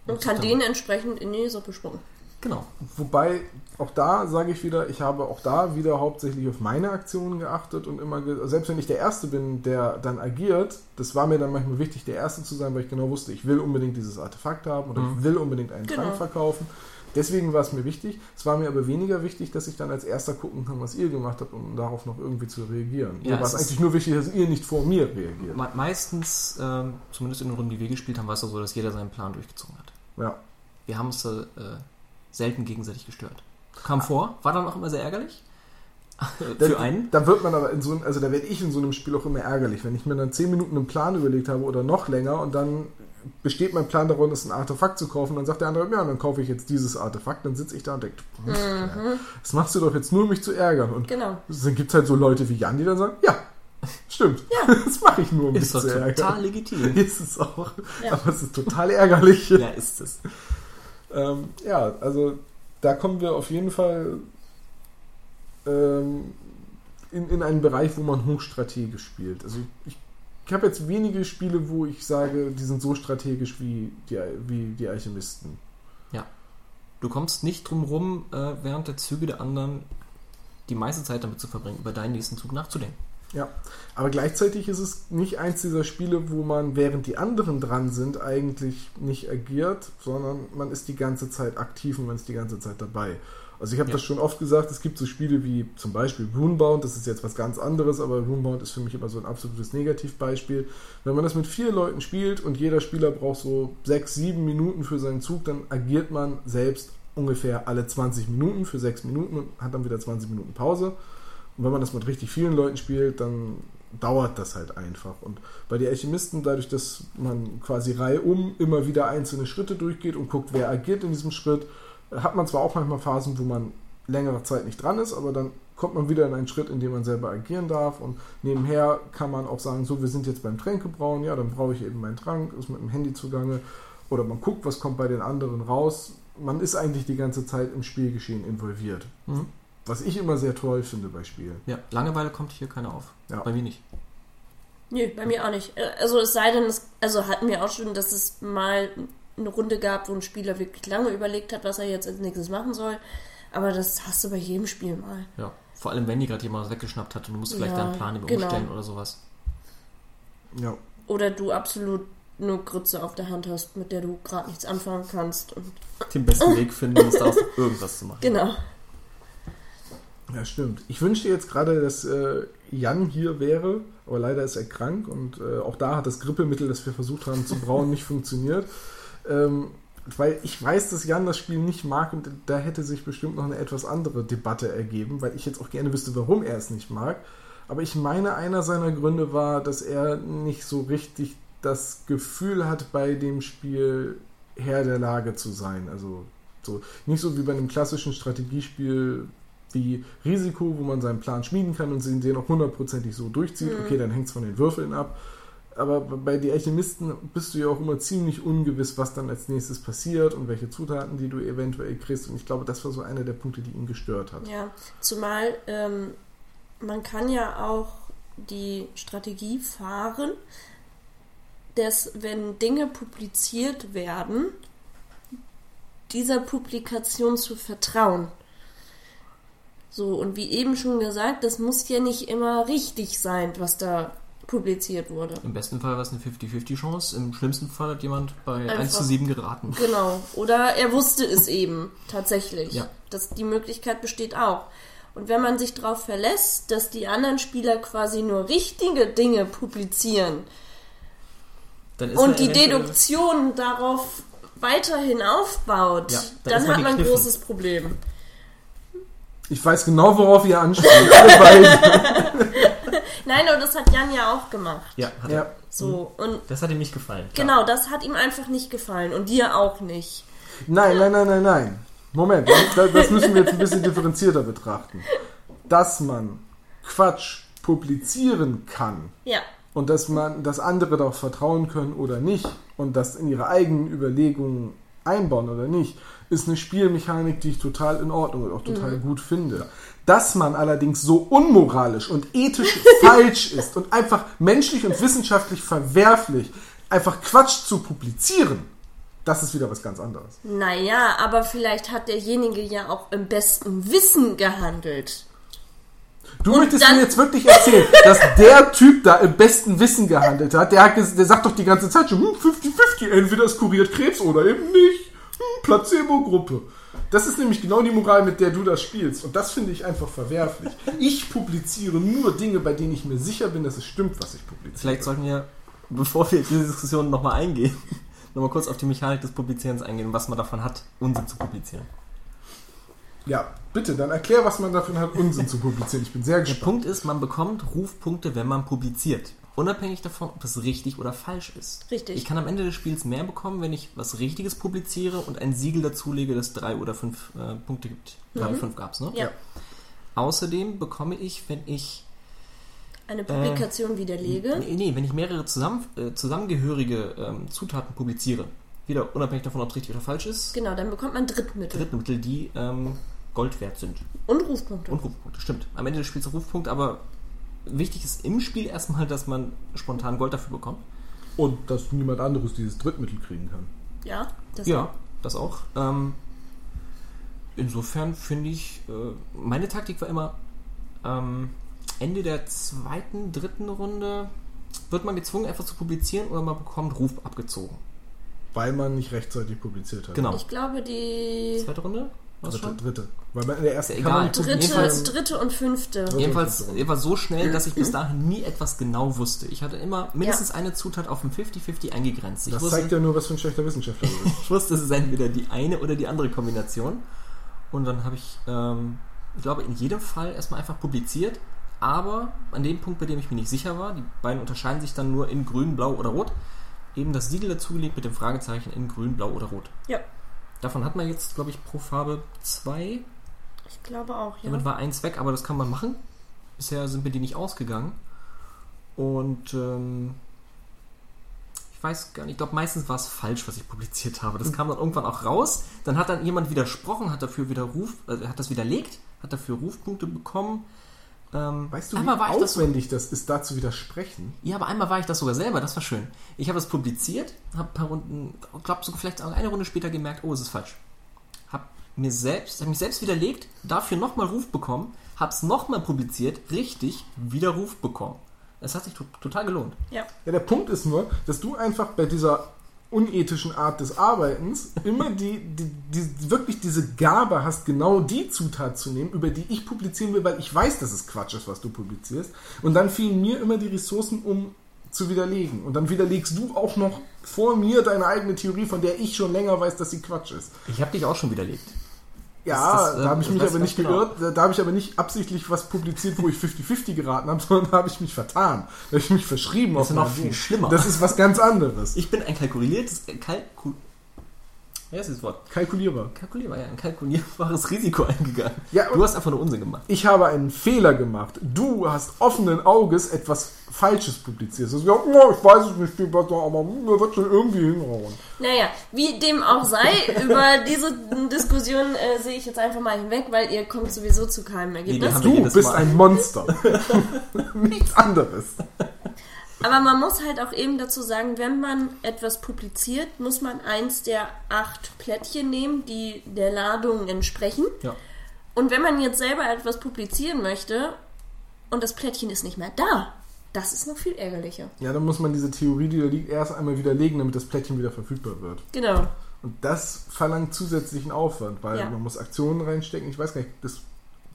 Und kann dann- den entsprechend in die Suppe spucken. Genau. Wobei, auch da sage ich wieder, ich habe auch da wieder hauptsächlich auf meine Aktionen geachtet und immer, ge selbst wenn ich der Erste bin, der dann agiert, das war mir dann manchmal wichtig, der Erste zu sein, weil ich genau wusste, ich will unbedingt dieses Artefakt haben oder Mhm. ich will unbedingt einen Genau. Trank verkaufen. Deswegen war es mir wichtig. Es war mir aber weniger wichtig, dass ich dann als Erster gucken kann, was ihr gemacht habt, um darauf noch irgendwie zu reagieren. Ja, mir war es es eigentlich nur wichtig, dass ihr nicht vor mir reagiert. Me meistens, ähm, zumindest in den Runden, die wir gespielt haben, war es so, dass jeder seinen Plan durchgezogen hat. Ja. Wir haben uns äh, selten gegenseitig gestört. Kam vor, war dann auch immer sehr ärgerlich. (laughs) Für Da- einen. Da wird man aber in so einem, also da werde ich in so einem Spiel auch immer ärgerlich, wenn ich mir dann 10 Minuten einen Plan überlegt habe oder noch länger und dann besteht mein Plan darin, ist ein Artefakt zu kaufen, dann sagt der andere, ja, dann kaufe ich jetzt dieses Artefakt, dann sitze ich da und denke, das machst du doch jetzt nur, um mich zu ärgern. Und Genau. dann gibt es halt so Leute wie Jan, die dann sagen, ja, stimmt, Ja. (laughs) das mache ich nur, um Ist doch zu ärgern. total legitim. (laughs) Ist es auch, Ja. aber es ist total ärgerlich. ja, ist es. Ähm, ja, also da kommen wir auf jeden Fall ähm, in, in einen Bereich, wo man hochstrategisch spielt. Also ich, ich habe jetzt wenige Spiele, wo ich sage, die sind so strategisch wie die, wie die Alchemisten. Du kommst nicht drum rum, äh, während der Züge der anderen die meiste Zeit damit zu verbringen, über deinen nächsten Zug nachzudenken. Ja, aber gleichzeitig ist es nicht eins dieser Spiele, wo man, während die anderen dran sind, eigentlich nicht agiert, sondern man ist die ganze Zeit aktiv und man ist die ganze Zeit dabei. Also ich habe Ja. das schon oft gesagt, es gibt so Spiele wie zum Beispiel Runebound, das ist jetzt was ganz anderes, aber Runebound ist für mich immer so ein absolutes Negativbeispiel. Wenn man das mit vier Leuten spielt und jeder Spieler braucht so sechs, sieben Minuten für seinen Zug, dann agiert man selbst ungefähr alle 20 Minuten für sechs Minuten und hat dann wieder 20 Minuten Pause. Und wenn man das mit richtig vielen Leuten spielt, dann dauert das halt einfach. Und bei den Alchemisten, dadurch, dass man quasi reihum immer wieder einzelne Schritte durchgeht und guckt, wer agiert in diesem Schritt, hat man zwar auch manchmal Phasen, wo man längere Zeit nicht dran ist, aber dann kommt man wieder in einen Schritt, in dem man selber agieren darf. Und nebenher kann man auch sagen, so, wir sind jetzt beim Tränkebrauen, ja, dann brauche ich eben meinen Trank, ist mit dem Handy zugange. Oder man guckt, was kommt bei den anderen raus. Man ist eigentlich die ganze Zeit im Spielgeschehen involviert. Mhm. Was ich immer sehr toll finde bei Spielen. Ja, Langeweile kommt hier keiner auf. Ja. Bei mir nicht. Nö, bei mir auch nicht. Äh, Also es sei denn, es, also hatten wir auch schon, dass es mal eine Runde gab, wo ein Spieler wirklich lange überlegt hat, was er jetzt als nächstes machen soll. Aber das hast du bei jedem Spiel mal. Ja. Vor allem, wenn die gerade jemand was weggeschnappt hat und du musst vielleicht Ja, deinen Plan eben genau. umstellen oder sowas. Ja. Oder du absolut nur Grütze auf der Hand hast, mit der du gerade nichts anfangen kannst. Und Den besten (laughs) Weg finden, um daraus irgendwas zu machen. genau. Ja, stimmt. Ich wünschte jetzt gerade, dass äh, Jan hier wäre, aber leider ist er krank und äh, auch da hat das Grippemittel, das wir versucht haben zu brauen, nicht funktioniert. Ähm, weil ich weiß, dass Jan das Spiel nicht mag und da hätte sich bestimmt noch eine etwas andere Debatte ergeben, weil ich jetzt auch gerne wüsste, warum er es nicht mag. Aber ich meine, einer seiner Gründe war, dass er nicht so richtig das Gefühl hat, bei dem Spiel Herr der Lage zu sein. Also so nicht so wie bei einem klassischen Strategiespiel wie Risiko, wo man seinen Plan schmieden kann und den den auch hundertprozentig so durchzieht. Mhm. Okay, dann hängt es von den Würfeln ab. Aber bei die Alchemisten bist du ja auch immer ziemlich ungewiss, was dann als nächstes passiert und welche Zutaten, die du eventuell kriegst. Und ich glaube, das war so einer der Punkte, die ihn gestört hat. Ja, zumal ähm, man kann ja auch die Strategie fahren, dass wenn Dinge publiziert werden, dieser Publikation zu vertrauen. So, und wie eben schon gesagt, das muss ja nicht immer richtig sein, was da publiziert wurde. Im besten Fall war es eine 50-50 Chance. Im schlimmsten Fall hat jemand bei Einfach. 1 zu 7 geraten. Genau. Oder er wusste es eben tatsächlich. Ja. Das, die Möglichkeit besteht auch. Und wenn man sich darauf verlässt, dass die anderen Spieler quasi nur richtige Dinge publizieren Dann ist und die Deduktion darauf weiterhin aufbaut, Ja, da dann man hat man ein großes Problem. Ich weiß genau, worauf ihr anspielt. (laughs) Nein, und das hat Jan ja auch gemacht. Ja, hat ja. er. So, und Das hat ihm nicht gefallen. klar. genau, das hat ihm einfach nicht gefallen und dir auch nicht. Nein, nein, nein, nein, nein. Moment, das das müssen wir jetzt ein bisschen differenzierter betrachten. Dass man Quatsch publizieren kann Ja, und dass man, dass andere darauf vertrauen können oder nicht und das in ihre eigenen Überlegungen einbauen oder nicht, ist eine Spielmechanik, die ich total in Ordnung und auch total gut finde. Dass man allerdings so unmoralisch und ethisch (laughs) falsch ist und einfach menschlich und wissenschaftlich verwerflich, einfach Quatsch zu publizieren, das ist wieder was ganz anderes. naja, aber vielleicht hat derjenige ja auch im besten Wissen gehandelt. Du Und möchtest mir jetzt wirklich erzählen, dass der Typ da im besten Wissen gehandelt hat. Der, hat der sagt doch die ganze Zeit schon, hm, 50-50, entweder es kuriert Krebs oder eben nicht. Hm, Placebo-Gruppe. Das ist nämlich genau die Moral, mit der du das spielst. Und das finde ich einfach verwerflich. Ich publiziere nur Dinge, bei denen ich mir sicher bin, dass es stimmt, was ich publiziere. Vielleicht sollten wir, bevor wir diese Diskussion nochmal eingehen, (laughs) nochmal kurz auf die Mechanik des Publizierens eingehen, was man davon hat, Unsinn zu publizieren. Ja, bitte, dann erklär, was man davon hat, Unsinn zu publizieren. Ich bin sehr Der gespannt. Punkt ist, man bekommt Rufpunkte, wenn man publiziert. Unabhängig davon, ob das richtig oder falsch ist. Richtig. Ich kann am Ende des Spiels mehr bekommen, wenn ich was Richtiges publiziere und ein Siegel dazulege, das drei oder fünf äh, Punkte gibt. Drei oder fünf gab's, ne? Ja. Außerdem bekomme ich, wenn ich Eine Publikation widerlege. Nee, nee, wenn ich mehrere zusammen, äh, zusammengehörige ähm, Zutaten publiziere, wieder unabhängig davon, ob es richtig oder falsch ist, Genau, dann bekommt man Drittmittel Drittmittel, die ähm, Gold wert sind. und Rufpunkte. Und Rufpunkte, stimmt. Am Ende des Spiels Rufpunkt, aber wichtig ist im Spiel erstmal, dass man spontan Gold dafür bekommt. Und dass niemand anderes dieses Drittmittel kriegen kann. Ja, das Ja, das auch. Ähm, insofern finde ich, äh, meine Taktik war immer, ähm, Ende der zweiten, dritten Runde wird man gezwungen, etwas zu publizieren oder man bekommt Ruf abgezogen. Weil man nicht rechtzeitig publiziert hat. Genau. Ich glaube, die Zweite Runde? Was Dritte, schon? dritte. Weil man in der ersten Ist ja egal. dritte, Jedenfalls- dritte und fünfte. Jedenfalls jedenfalls so schnell, dass ich bis dahin nie etwas genau wusste. Ich hatte immer mindestens Ja. eine Zutat auf dem 50-50 eingegrenzt. Ich Das wusste, zeigt ja nur, was für ein schlechter Wissenschaftler du bist. (laughs) ich wusste, es ist entweder die eine oder die andere Kombination. Und dann habe ich, ähm, ich glaube, in jedem Fall erstmal einfach publiziert. Aber an dem Punkt, bei dem ich mir nicht sicher war, die beiden unterscheiden sich dann nur in grün, blau oder rot, eben das Siegel dazugelegt mit dem Fragezeichen in grün, blau oder rot. Ja, Davon hat man jetzt, glaube ich, pro Farbe zwei. ich glaube auch, ja. Damit war eins weg, aber das kann man machen. Bisher sind mir die nicht ausgegangen. Und ähm, ich weiß gar nicht, ich glaube meistens war es falsch, was ich publiziert habe. Das kam dann irgendwann auch raus. Dann hat dann jemand widersprochen, hat dafür wieder Ruf, äh, hat das widerlegt, hat dafür Rufpunkte bekommen. Ähm, Weißt du, wie ich das, aufwendig das ist, da zu widersprechen? ja, aber einmal war ich das sogar selber, das war schön. Ich habe es publiziert, habe ein paar Runden, ich glaube sogar vielleicht auch eine Runde später gemerkt, oh, es ist falsch. Hab mir selbst, hab mich selbst widerlegt, dafür nochmal Ruf bekommen, hab's nochmal publiziert, richtig, wieder Ruf bekommen. Es hat sich to total gelohnt. ja. Ja, der Punkt ist nur, dass du einfach bei dieser unethischen Art des Arbeitens immer die, die, die wirklich diese Gabe hast, genau die Zutat zu nehmen, über die ich publizieren will, weil ich weiß, dass es Quatsch ist, was du publizierst. Und dann fehlen mir immer die Ressourcen, um zu widerlegen. Und dann widerlegst du auch noch vor mir deine eigene Theorie, von der ich schon länger weiß, dass sie Quatsch ist. Ich habe dich auch schon widerlegt. Ja, Das- da habe ich äh, mich aber nicht geirrt. Da, da habe ich aber nicht absichtlich was publiziert, wo ich 50-50 geraten habe, (laughs) sondern da habe ich mich vertan. Da habe ich mich verschrieben Das auf ist noch viel Buch. schlimmer. Das ist was ganz anderes. Ich bin ein kalkuliertes, äh, kalkul... Ja, ist das Wort. Kalkulierbar. Kalkulierbar, ja, ein kalkulierbares (laughs) Risiko eingegangen. Ja, du hast einfach nur Unsinn gemacht. Ich habe einen Fehler gemacht. Du hast offenen Auges etwas Falsches publiziert. Also, ja, oh, ich weiß es nicht, aber mir wird schon irgendwie hinhauen. Naja, wie dem auch sei, (laughs) über diese Diskussion äh, sehe ich jetzt einfach mal hinweg, weil ihr kommt sowieso zu keinem Ergebnis. wir Du bist Mal. ein (laughs) Monster. Nichts anderes. Aber man muss halt auch eben dazu sagen, wenn man etwas publiziert, muss man eins der acht Plättchen nehmen, die der Ladung entsprechen. Ja. Und wenn man jetzt selber etwas publizieren möchte und das Plättchen ist nicht mehr da, das ist noch viel ärgerlicher. Ja, dann muss man diese Theorie, die da liegt, erst einmal widerlegen, damit das Plättchen wieder verfügbar wird. Genau. Und das verlangt zusätzlichen Aufwand, weil Ja. man muss Aktionen reinstecken. Ich weiß gar nicht, das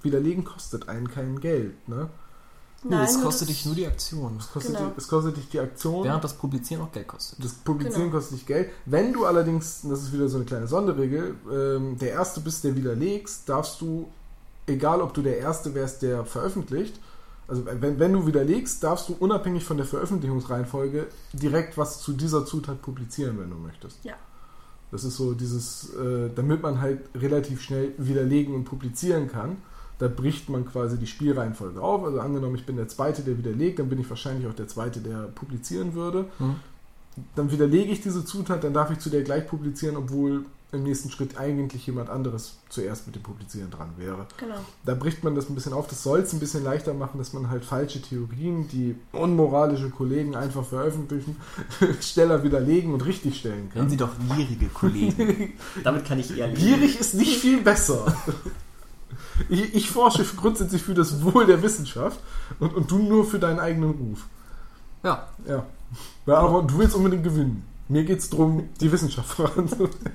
Widerlegen kostet einen kein Geld. Ne? Nee, es kostet dich nur die Aktion. Es, kostet Genau. die, es kostet dich die Aktion. Während das Publizieren auch Geld kostet. Das Publizieren Genau. kostet dich Geld. Wenn du allerdings, das ist wieder so eine kleine Sonderregel, ähm, der Erste bist, der widerlegst, darfst du, egal ob du der Erste wärst, der veröffentlicht, also wenn, wenn du widerlegst, darfst du unabhängig von der Veröffentlichungsreihenfolge direkt was zu dieser Zutat publizieren, wenn du möchtest. Ja. Das ist so dieses, äh, damit man halt relativ schnell widerlegen und publizieren kann. Da bricht man quasi die Spielreihenfolge auf. Also angenommen, ich bin der Zweite, der widerlegt, dann bin ich wahrscheinlich auch der Zweite, der publizieren würde. Hm. Dann widerlege ich diese Zutat, dann darf ich zu der gleich publizieren, obwohl im nächsten Schritt eigentlich jemand anderes zuerst mit dem Publizieren dran wäre. Genau. Da bricht man das ein bisschen auf. Das soll es ein bisschen leichter machen, dass man halt falsche Theorien, die unmoralische Kollegen einfach veröffentlichen, (laughs) schneller widerlegen und richtigstellen Nennen kann. Sie doch gierige Kollegen. (laughs) Damit kann ich eher leben. Gierig ist nicht viel besser. Ich, ich forsche grundsätzlich für das Wohl der Wissenschaft und, und du nur für deinen eigenen Ruf. Ja, Ja. ja aber du willst unbedingt gewinnen. Mir geht es darum, die Wissenschaft voranzubringen.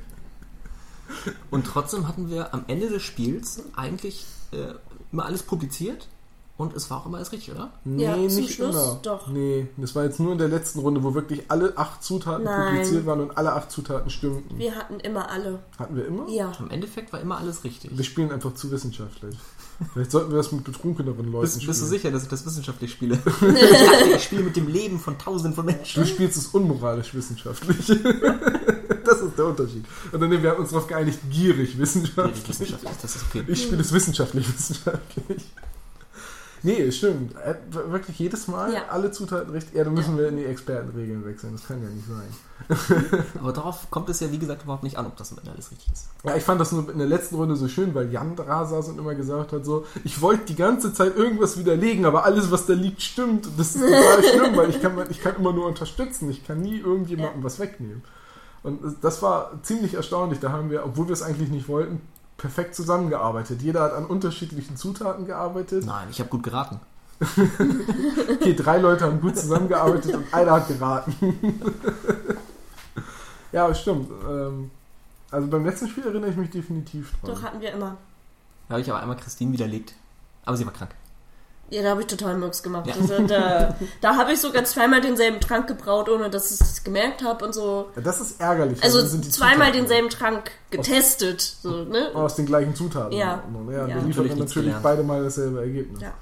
und trotzdem hatten wir am Ende des Spiels eigentlich äh, immer alles publiziert und es war auch immer alles richtig, oder? Nee, Ja, zum nicht Schluss immer. doch. Nee, das war jetzt nur in der letzten Runde, wo wirklich alle acht Zutaten Nein. publiziert waren und alle acht Zutaten stimmten. Wir hatten immer alle. Hatten wir immer? Ja. Im Endeffekt war immer alles richtig. Wir spielen einfach zu wissenschaftlich. Vielleicht sollten wir das mit betrunkeneren Leuten Bist, spielen. bist du sicher, dass ich das wissenschaftlich spiele? ich (laughs) dachte, ich spiele mit dem Leben von tausenden von Menschen. Du spielst es unmoralisch wissenschaftlich. (laughs) das ist der Unterschied. Und dann, wir haben uns darauf geeinigt, gierig wissenschaftlich. Wissenschaftlich, das ist okay. Ich spiele es wissenschaftlich wissenschaftlich. Nee, stimmt. Äh, Wirklich jedes Mal Ja. alle Zutaten richtig. Ja, dann müssen Ja. wir in die Expertenregeln wechseln. Das kann ja nicht sein. (laughs) Aber darauf kommt es ja, wie gesagt, überhaupt nicht an, ob das am Ende alles richtig ist. Ja, ich fand das nur in der letzten Runde so schön, weil Jan da saß und immer gesagt hat so, ich wollte die ganze Zeit irgendwas widerlegen, aber alles, was da liegt, stimmt. Und das ist total (laughs) schlimm, weil ich kann, ich kann immer nur unterstützen. Ich kann nie irgendjemandem was wegnehmen. Und das war ziemlich erstaunlich. Da haben wir, obwohl wir es eigentlich nicht wollten, perfekt zusammengearbeitet. Jeder hat an unterschiedlichen Zutaten gearbeitet. Nein, ich habe gut geraten. (laughs) okay, drei Leute haben gut zusammengearbeitet und einer hat geraten. (laughs) ja, stimmt. Ähm, also beim letzten Spiel erinnere ich mich definitiv dran. Doch, hatten wir immer. Da habe ich aber einmal Christine widerlegt. Aber sie war krank. Ja, da habe ich total Murks gemacht. Ja. Also, da da habe ich sogar zweimal denselben Trank gebraut, ohne dass ich es gemerkt habe und so. Ja, das ist ärgerlich. Also die zweimal Zutaten denselben Trank getestet. So, ne? Aus den gleichen Zutaten. Ja. Und, ja, Ja. dann liefert Natürlich natürlich beide mal dasselbe Ergebnis. Ja.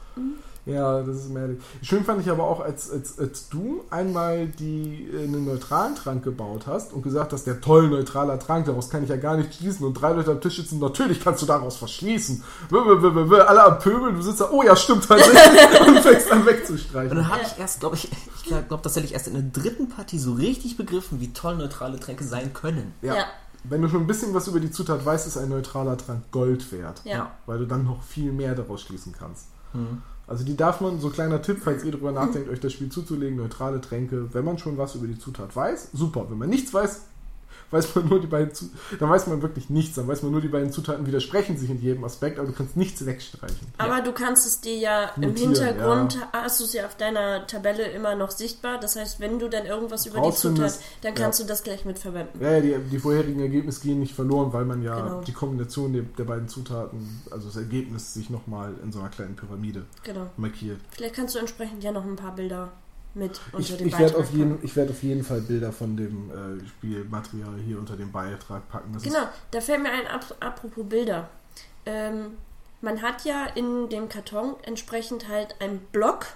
Ja, das ist merkwürdig. Schön fand ich aber auch, als, als, als du einmal die, äh, einen neutralen Trank gebaut hast und gesagt hast, der toll neutraler Trank, daraus kann ich ja gar nicht schließen und drei Leute am Tisch sitzen, natürlich kannst du daraus was schließen. W- w- w- w- Alle am Pöbeln, du sitzt da, oh ja, stimmt tatsächlich (laughs) und fängst an Und wegzustreichen. dann habe ich erst, glaube ich, ich glaube tatsächlich erst in der dritten Partie so richtig begriffen, wie toll neutrale Tränke sein können. Ja. Ja. Wenn du schon ein bisschen was über die Zutat weißt, ist ein neutraler Trank Gold wert. Ja. Weil du dann noch viel mehr daraus schließen kannst. Hm. Also die darf man, so kleiner Tipp, falls ihr darüber nachdenkt, euch das Spiel zuzulegen, neutrale Tränke, wenn man schon was über die Zutat weiß, super. Wenn man nichts weiß, weiß man nur die beiden dann weiß man wirklich nichts, dann weiß man nur die beiden Zutaten widersprechen sich in jedem Aspekt, aber du kannst nichts wegstreichen. Aber du kannst es dir ja im Notieren, Hintergrund, hast du es ja auf deiner Tabelle immer noch sichtbar. Das heißt, wenn du dann irgendwas über die Rausfindest, Zutat, dann kannst du das gleich mitverwenden. Ja, ja, die, die vorherigen Ergebnisse gehen nicht verloren, weil man ja Genau. die Kombination der, der beiden Zutaten, also das Ergebnis, sich nochmal in so einer kleinen Pyramide Genau. markiert. Vielleicht kannst du entsprechend ja noch ein paar Bilder mit unter Ich, dem ich werde Beitrag auf, jeden, ich werd auf jeden Fall Bilder von dem äh, Spielmaterial hier unter dem Beitrag packen. Das Genau, da fällt mir ein, ap apropos Bilder. Ähm, man hat ja in dem Karton entsprechend halt einen Block,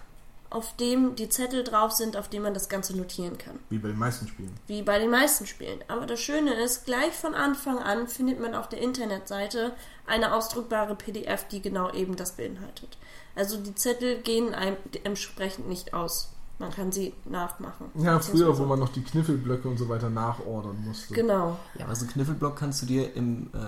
auf dem die Zettel drauf sind, auf dem man das Ganze notieren kann. Wie bei den meisten Spielen. Wie bei den meisten Spielen. Aber das Schöne ist, gleich von Anfang an findet man auf der Internetseite eine ausdruckbare PDF, die genau eben das beinhaltet. Also die Zettel gehen einem entsprechend nicht aus. Man kann sie nachmachen. Ja, früher, wo man noch die Kniffelblöcke und so weiter nachordern musste. Genau. Ja, aber so einen Kniffelblock kannst du dir im äh,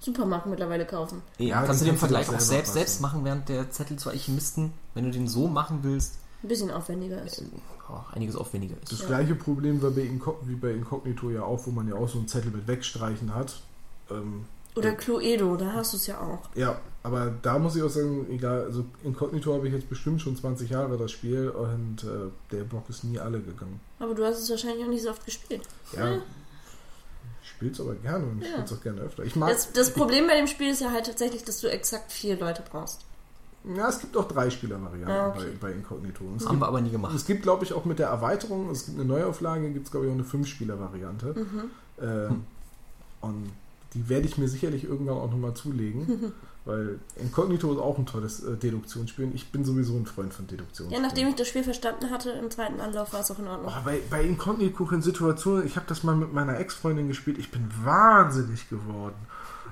Supermarkt mittlerweile kaufen. Ja, kannst du den du Vergleich auch selbst, selbst machen, während der Zettel zu Alchemisten, wenn du den so machen willst, Ein bisschen aufwendiger ist. äh, oh, einiges aufwendiger ist. Das Ja. gleiche Problem war bei wie bei Incognito ja auch, wo man ja auch so einen Zettel mit Wegstreichen hat. Ähm, Oder Cluedo, da hast du es ja auch. ja, aber da muss ich auch sagen, egal, also Incognito habe ich jetzt bestimmt schon 20 Jahre das Spiel und äh, der Block ist nie alle gegangen. Aber du hast es wahrscheinlich auch nicht so oft gespielt. Ja, ich spiele es aber gerne und ich Ja. spiele es auch gerne öfter. Ich mag, Das, das Problem bei dem Spiel ist ja halt tatsächlich, dass du exakt vier Leute brauchst. ja, es gibt auch drei Spielervarianten Ah, okay. bei, bei Incognito. Es Haben wir aber nie gemacht. Es gibt, glaube ich, auch mit der Erweiterung, es gibt eine Neuauflage, gibt es, glaube ich, auch eine Fünf-Spieler-Variante. Mhm. Äh, Und die werde ich mir sicherlich irgendwann auch nochmal zulegen, (laughs) weil Incognito ist auch ein tolles äh, Deduktionsspiel. Ich bin sowieso ein Freund von Ja, Deduktionsspielen. nachdem ich das Spiel verstanden hatte, im zweiten Anlauf war es auch in Ordnung. Oh, bei, bei Incognito in Situationen, ich habe das mal mit meiner Ex-Freundin gespielt, ich bin wahnsinnig geworden.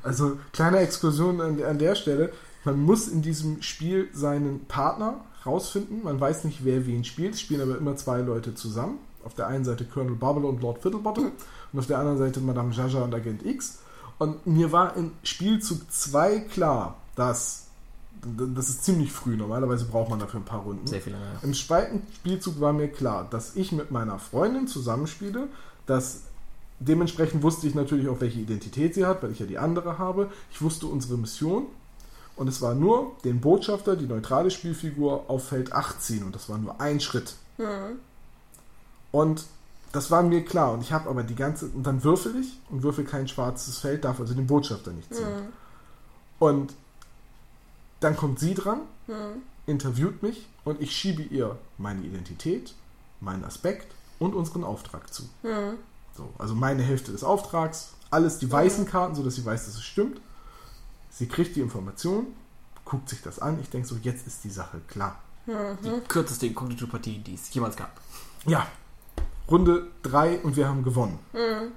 Also, kleine Exkursion an, an der Stelle. Man muss in diesem Spiel seinen Partner rausfinden. Man weiß nicht, wer wen spielt. Es spielen aber immer zwei Leute zusammen. Auf der einen Seite Colonel Bubble und Lord Fiddlebottom (laughs) und auf der anderen Seite Madame Jaja und Agent X. Und mir war in Spielzug 2 klar, dass das ist ziemlich früh, normalerweise braucht man dafür ein paar Runden. Sehr viel länger. ja. Im zweiten Spielzug war mir klar, dass ich mit meiner Freundin zusammenspiele, dass dementsprechend wusste ich natürlich auch, welche Identität sie hat, weil ich ja die andere habe. Ich wusste unsere Mission und es war nur den Botschafter, die neutrale Spielfigur auf Feld 8 ziehen und das war nur ein Schritt. Hm. Und das war mir klar und ich habe aber die ganze und dann würfel ich und würfel kein schwarzes Feld, darf also den Botschafter nicht ziehen. Hm. Und dann kommt sie dran Hm. interviewt mich und ich schiebe ihr meine Identität, meinen Aspekt und unseren Auftrag zu. Hm. So, also meine Hälfte des Auftrags, alles die weißen Karten, sodass sie weiß, dass es stimmt. Sie kriegt die Information, guckt sich das an. Ich denke so, jetzt ist die Sache klar. Die kürzeste Inkognito-Partie, die es jemals gab. Ja, Runde 3 und wir haben gewonnen. Hm.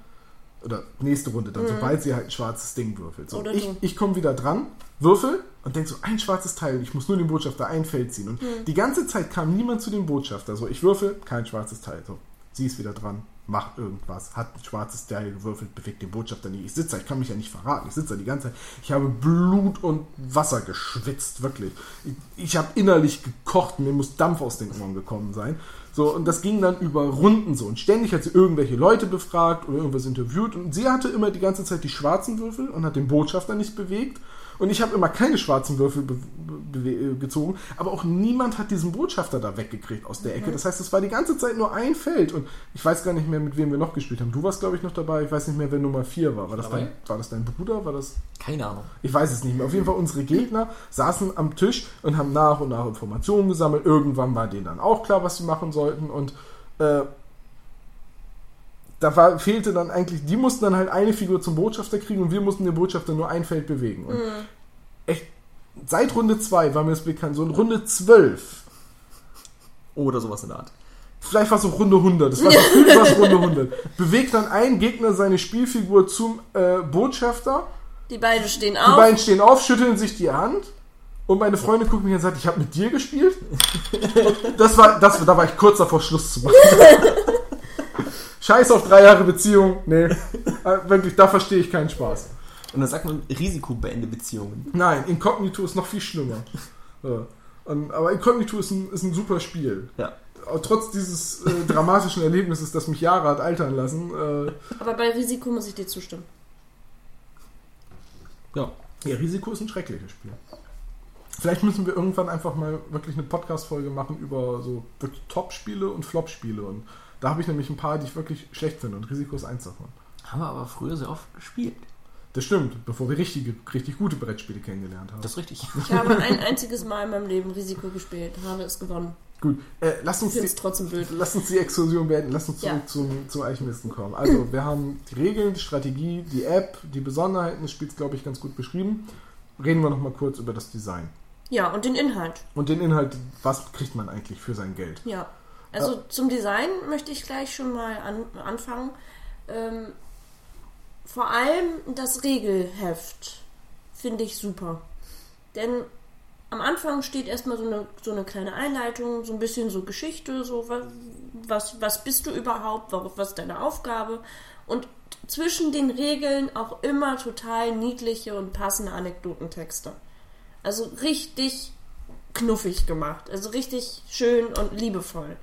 Oder nächste Runde dann, sobald sie halt ein schwarzes Ding würfelt. So, Oder ich du. ich komme wieder dran, würfel und denke so, ein schwarzes Teil, ich muss nur den Botschafter ein Feld ziehen. Und die ganze Zeit kam niemand zu dem Botschafter. So, ich würfel, kein schwarzes Teil. So, sie ist wieder dran, macht irgendwas, hat ein schwarzes Teil gewürfelt, bewegt den Botschafter nicht. Ich sitze da, ich kann mich ja nicht verraten. Ich sitze da die ganze Zeit. Ich habe Blut und Wasser geschwitzt, wirklich. Ich, ich habe innerlich gekocht, mir muss Dampf aus den Ohren gekommen sein. So, und das ging dann über Runden so. Und ständig hat sie irgendwelche Leute befragt oder irgendwas interviewt. Und sie hatte immer die ganze Zeit die schwarzen Würfel und hat den Botschafter nicht bewegt. Und ich habe immer keine schwarzen Würfel äh, gezogen, aber auch niemand hat diesen Botschafter da weggekriegt aus der Ecke. Das heißt, es war die ganze Zeit nur ein Feld und ich weiß gar nicht mehr, mit wem wir noch gespielt haben. Du warst, glaube ich, noch dabei. Ich weiß nicht mehr, wer Nummer 4 war. War das, dein, war das dein Bruder? War das Keine Ahnung. ich weiß es nicht mehr. Auf jeden Fall, unsere Gegner saßen am Tisch und haben nach und nach Informationen gesammelt. Irgendwann war denen dann auch klar, was sie machen sollten. Und äh, da war, fehlte dann eigentlich, die mussten dann halt eine Figur zum Botschafter kriegen und wir mussten den Botschafter nur ein Feld bewegen. Und echt, seit Runde 2 war mir das bekannt, so in Runde 12, Oder sowas in der Art. vielleicht war es auch Runde 100, das war gefühlt war es Runde 100, bewegt dann ein Gegner seine Spielfigur zum äh, Botschafter Die beiden stehen Die auf. beiden stehen auf, schütteln sich die Hand und meine Freundin guckt mich an und sagt, ich habe mit dir gespielt. (laughs) Das war, das, da war ich kurz davor, Schluss zu machen. (laughs) Scheiß auf drei Jahre Beziehung. Nee, (laughs) äh, wirklich, da verstehe ich keinen Spaß. Und dann sagt man Risikobeende Beziehungen. Nein, Incognito ist noch viel schlimmer. Ja. (laughs) Und, aber Incognito ist ein, ist ein super Spiel. Ja. Trotz dieses äh, dramatischen Erlebnisses, das mich Jahre hat altern lassen, äh, Aber bei Risiko muss ich dir zustimmen. Ja. Ja, Risiko ist ein schreckliches Spiel. Vielleicht müssen wir irgendwann einfach mal wirklich eine Podcast-Folge machen über so wirklich Top-Spiele und Flop-Spiele. Und da habe ich nämlich ein paar, die ich wirklich schlecht finde. Und Risiko ist eins davon. Haben wir aber früher sehr oft gespielt. Das stimmt, bevor wir richtige, richtig gute Brettspiele kennengelernt haben. Das ist richtig. Ich habe ein einziges Mal in meinem Leben Risiko gespielt, habe es gewonnen. Gut, äh, lass, uns die, trotzdem blöd. lass uns die Exkursion beenden. Lass uns zurück Ja. zum, zum Alchemisten kommen. Also, wir haben die Regeln, die Strategie, die App, die Besonderheiten des Spiels, glaube ich, ganz gut beschrieben. Reden wir nochmal kurz über das Design. Ja, und den Inhalt. Und den Inhalt, was kriegt man eigentlich für sein Geld? Ja. Also zum Design möchte ich gleich schon mal an, anfangen. Ähm, vor allem das Regelheft finde ich super. Denn am Anfang steht erstmal so eine, so eine kleine Einleitung, so ein bisschen so Geschichte, so wa- was, was bist du überhaupt, wa- was ist deine Aufgabe. Und zwischen den Regeln auch immer total niedliche und passende Anekdotentexte. Also richtig knuffig gemacht. Also richtig schön und liebevoll.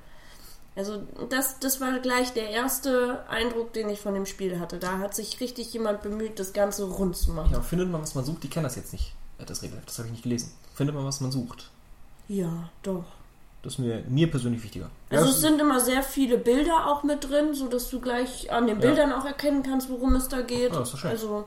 Also das, das war gleich der erste Eindruck, den ich von dem Spiel hatte. Da hat sich richtig jemand bemüht, das Ganze rund zu machen. Ja, findet man, was man sucht? Die kennen das jetzt nicht, äh, das Regelheft. Das habe ich nicht gelesen. Findet man, was man sucht? Ja, doch. Das ist mir, mir persönlich wichtiger. Also Ja, es sind immer sehr viele Bilder auch mit drin, so dass du gleich an den Ja. Bildern auch erkennen kannst, worum es da geht. Ah, das ist schön. Also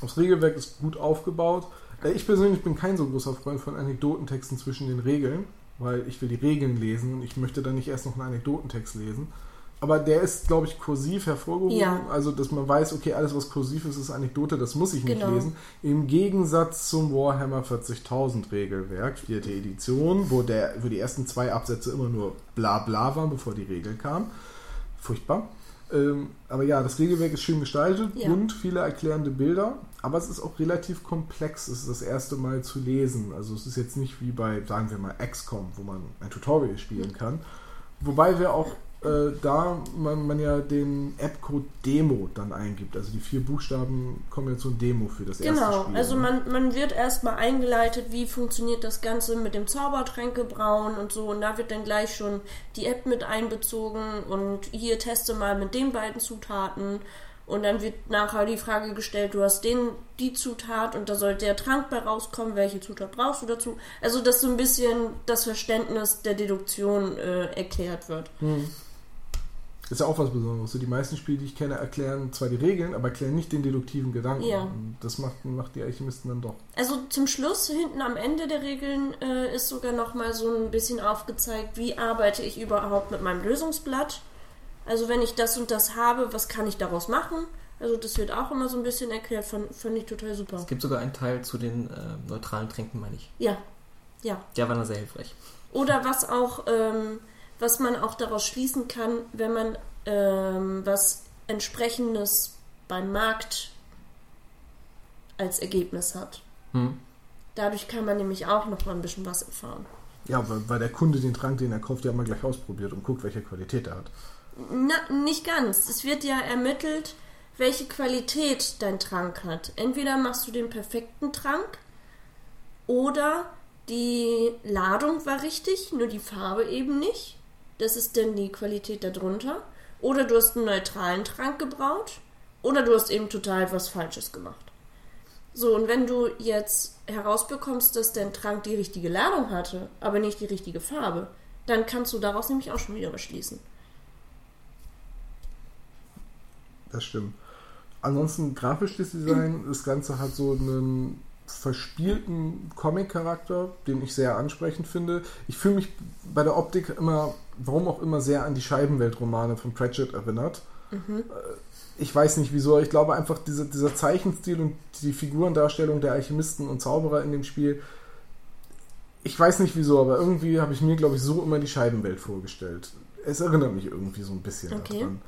Das Regelwerk ist gut aufgebaut. Äh, Ich persönlich bin kein so großer Freund von Anekdotentexten zwischen den Regeln, weil ich will die Regeln lesen und ich möchte dann nicht erst noch einen Anekdotentext lesen. Aber der ist, glaube ich, kursiv hervorgehoben. Ja. Also, dass man weiß, okay, alles, was kursiv ist, ist Anekdote, das muss ich nicht Genau. lesen. Im Gegensatz zum Warhammer 40.000 Regelwerk, vierte Edition, wo, der, wo die ersten zwei Absätze immer nur bla bla waren, bevor die Regel kam. Furchtbar. Ähm, aber ja, das Regelwerk ist schön gestaltet, Ja. bunt, viele erklärende Bilder, aber es ist auch relativ komplex, es ist das erste Mal zu lesen. Also es ist jetzt nicht wie bei, sagen wir mal, XCOM, wo man ein Tutorial spielen kann. Wobei wir auch äh, da man, man ja den App-Code Demo dann eingibt. Also die vier Buchstaben kommen jetzt so ein Demo für das erste genau, Spiel. also ne? man, man wird erstmal eingeleitet, wie funktioniert das Ganze mit dem Zaubertränkebrauen und so. Und da wird dann gleich schon die App mit einbezogen und hier teste mal mit den beiden Zutaten. Und dann wird nachher die Frage gestellt, du hast den, die Zutat und da soll der Trank bei rauskommen, welche Zutat brauchst du dazu? Also, dass so ein bisschen das Verständnis der Deduktion äh, erklärt wird. Ist ja auch was Besonderes. So die meisten Spiele, die ich kenne, erklären zwar die Regeln, aber erklären nicht den deduktiven Gedanken. Ja. Und das macht, macht die Alchemisten dann doch. Also zum Schluss, hinten am Ende der Regeln, äh, ist sogar nochmal so ein bisschen aufgezeigt, wie arbeite ich überhaupt mit meinem Lösungsblatt. Also wenn ich das und das habe, was kann ich daraus machen? Also das wird auch immer so ein bisschen erklärt, fand, fand ich total super. Es gibt sogar einen Teil zu den äh, neutralen Tränken, meine ich. Ja, ja. Der war dann sehr hilfreich. Oder was auch, ähm, was man auch daraus schließen kann, wenn man ähm, was entsprechendes beim Markt als Ergebnis hat. Hm. Dadurch kann man nämlich auch noch mal ein bisschen was erfahren. Ja, weil, weil der Kunde den Trank, den er kauft, ja mal gleich ausprobiert und guckt, welche Qualität er hat. Na, nicht ganz. Es wird ja ermittelt, welche Qualität dein Trank hat. Entweder machst du den perfekten Trank oder die Ladung war richtig, nur die Farbe eben nicht. Das ist dann die Qualität darunter. Oder du hast einen neutralen Trank gebraut oder du hast eben total was Falsches gemacht. So, und wenn du jetzt herausbekommst, dass dein Trank die richtige Ladung hatte, aber nicht die richtige Farbe, dann kannst du daraus nämlich auch schon wieder was schließen. Das stimmt. Ansonsten grafisches Design, (clears throat) das Ganze hat so einen verspielten Comic-Charakter, den ich sehr ansprechend finde. Ich fühle mich bei der Optik immer, warum auch immer, sehr an die Scheibenweltromane von Pratchett erinnert. Mhm. Ich weiß nicht wieso, ich glaube einfach, dieser, dieser Zeichenstil und die Figurendarstellung der Alchemisten und Zauberer in dem Spiel, ich weiß nicht wieso, aber irgendwie habe ich mir, glaube ich, so immer die Scheibenwelt vorgestellt. Es erinnert mich irgendwie so ein bisschen okay. daran.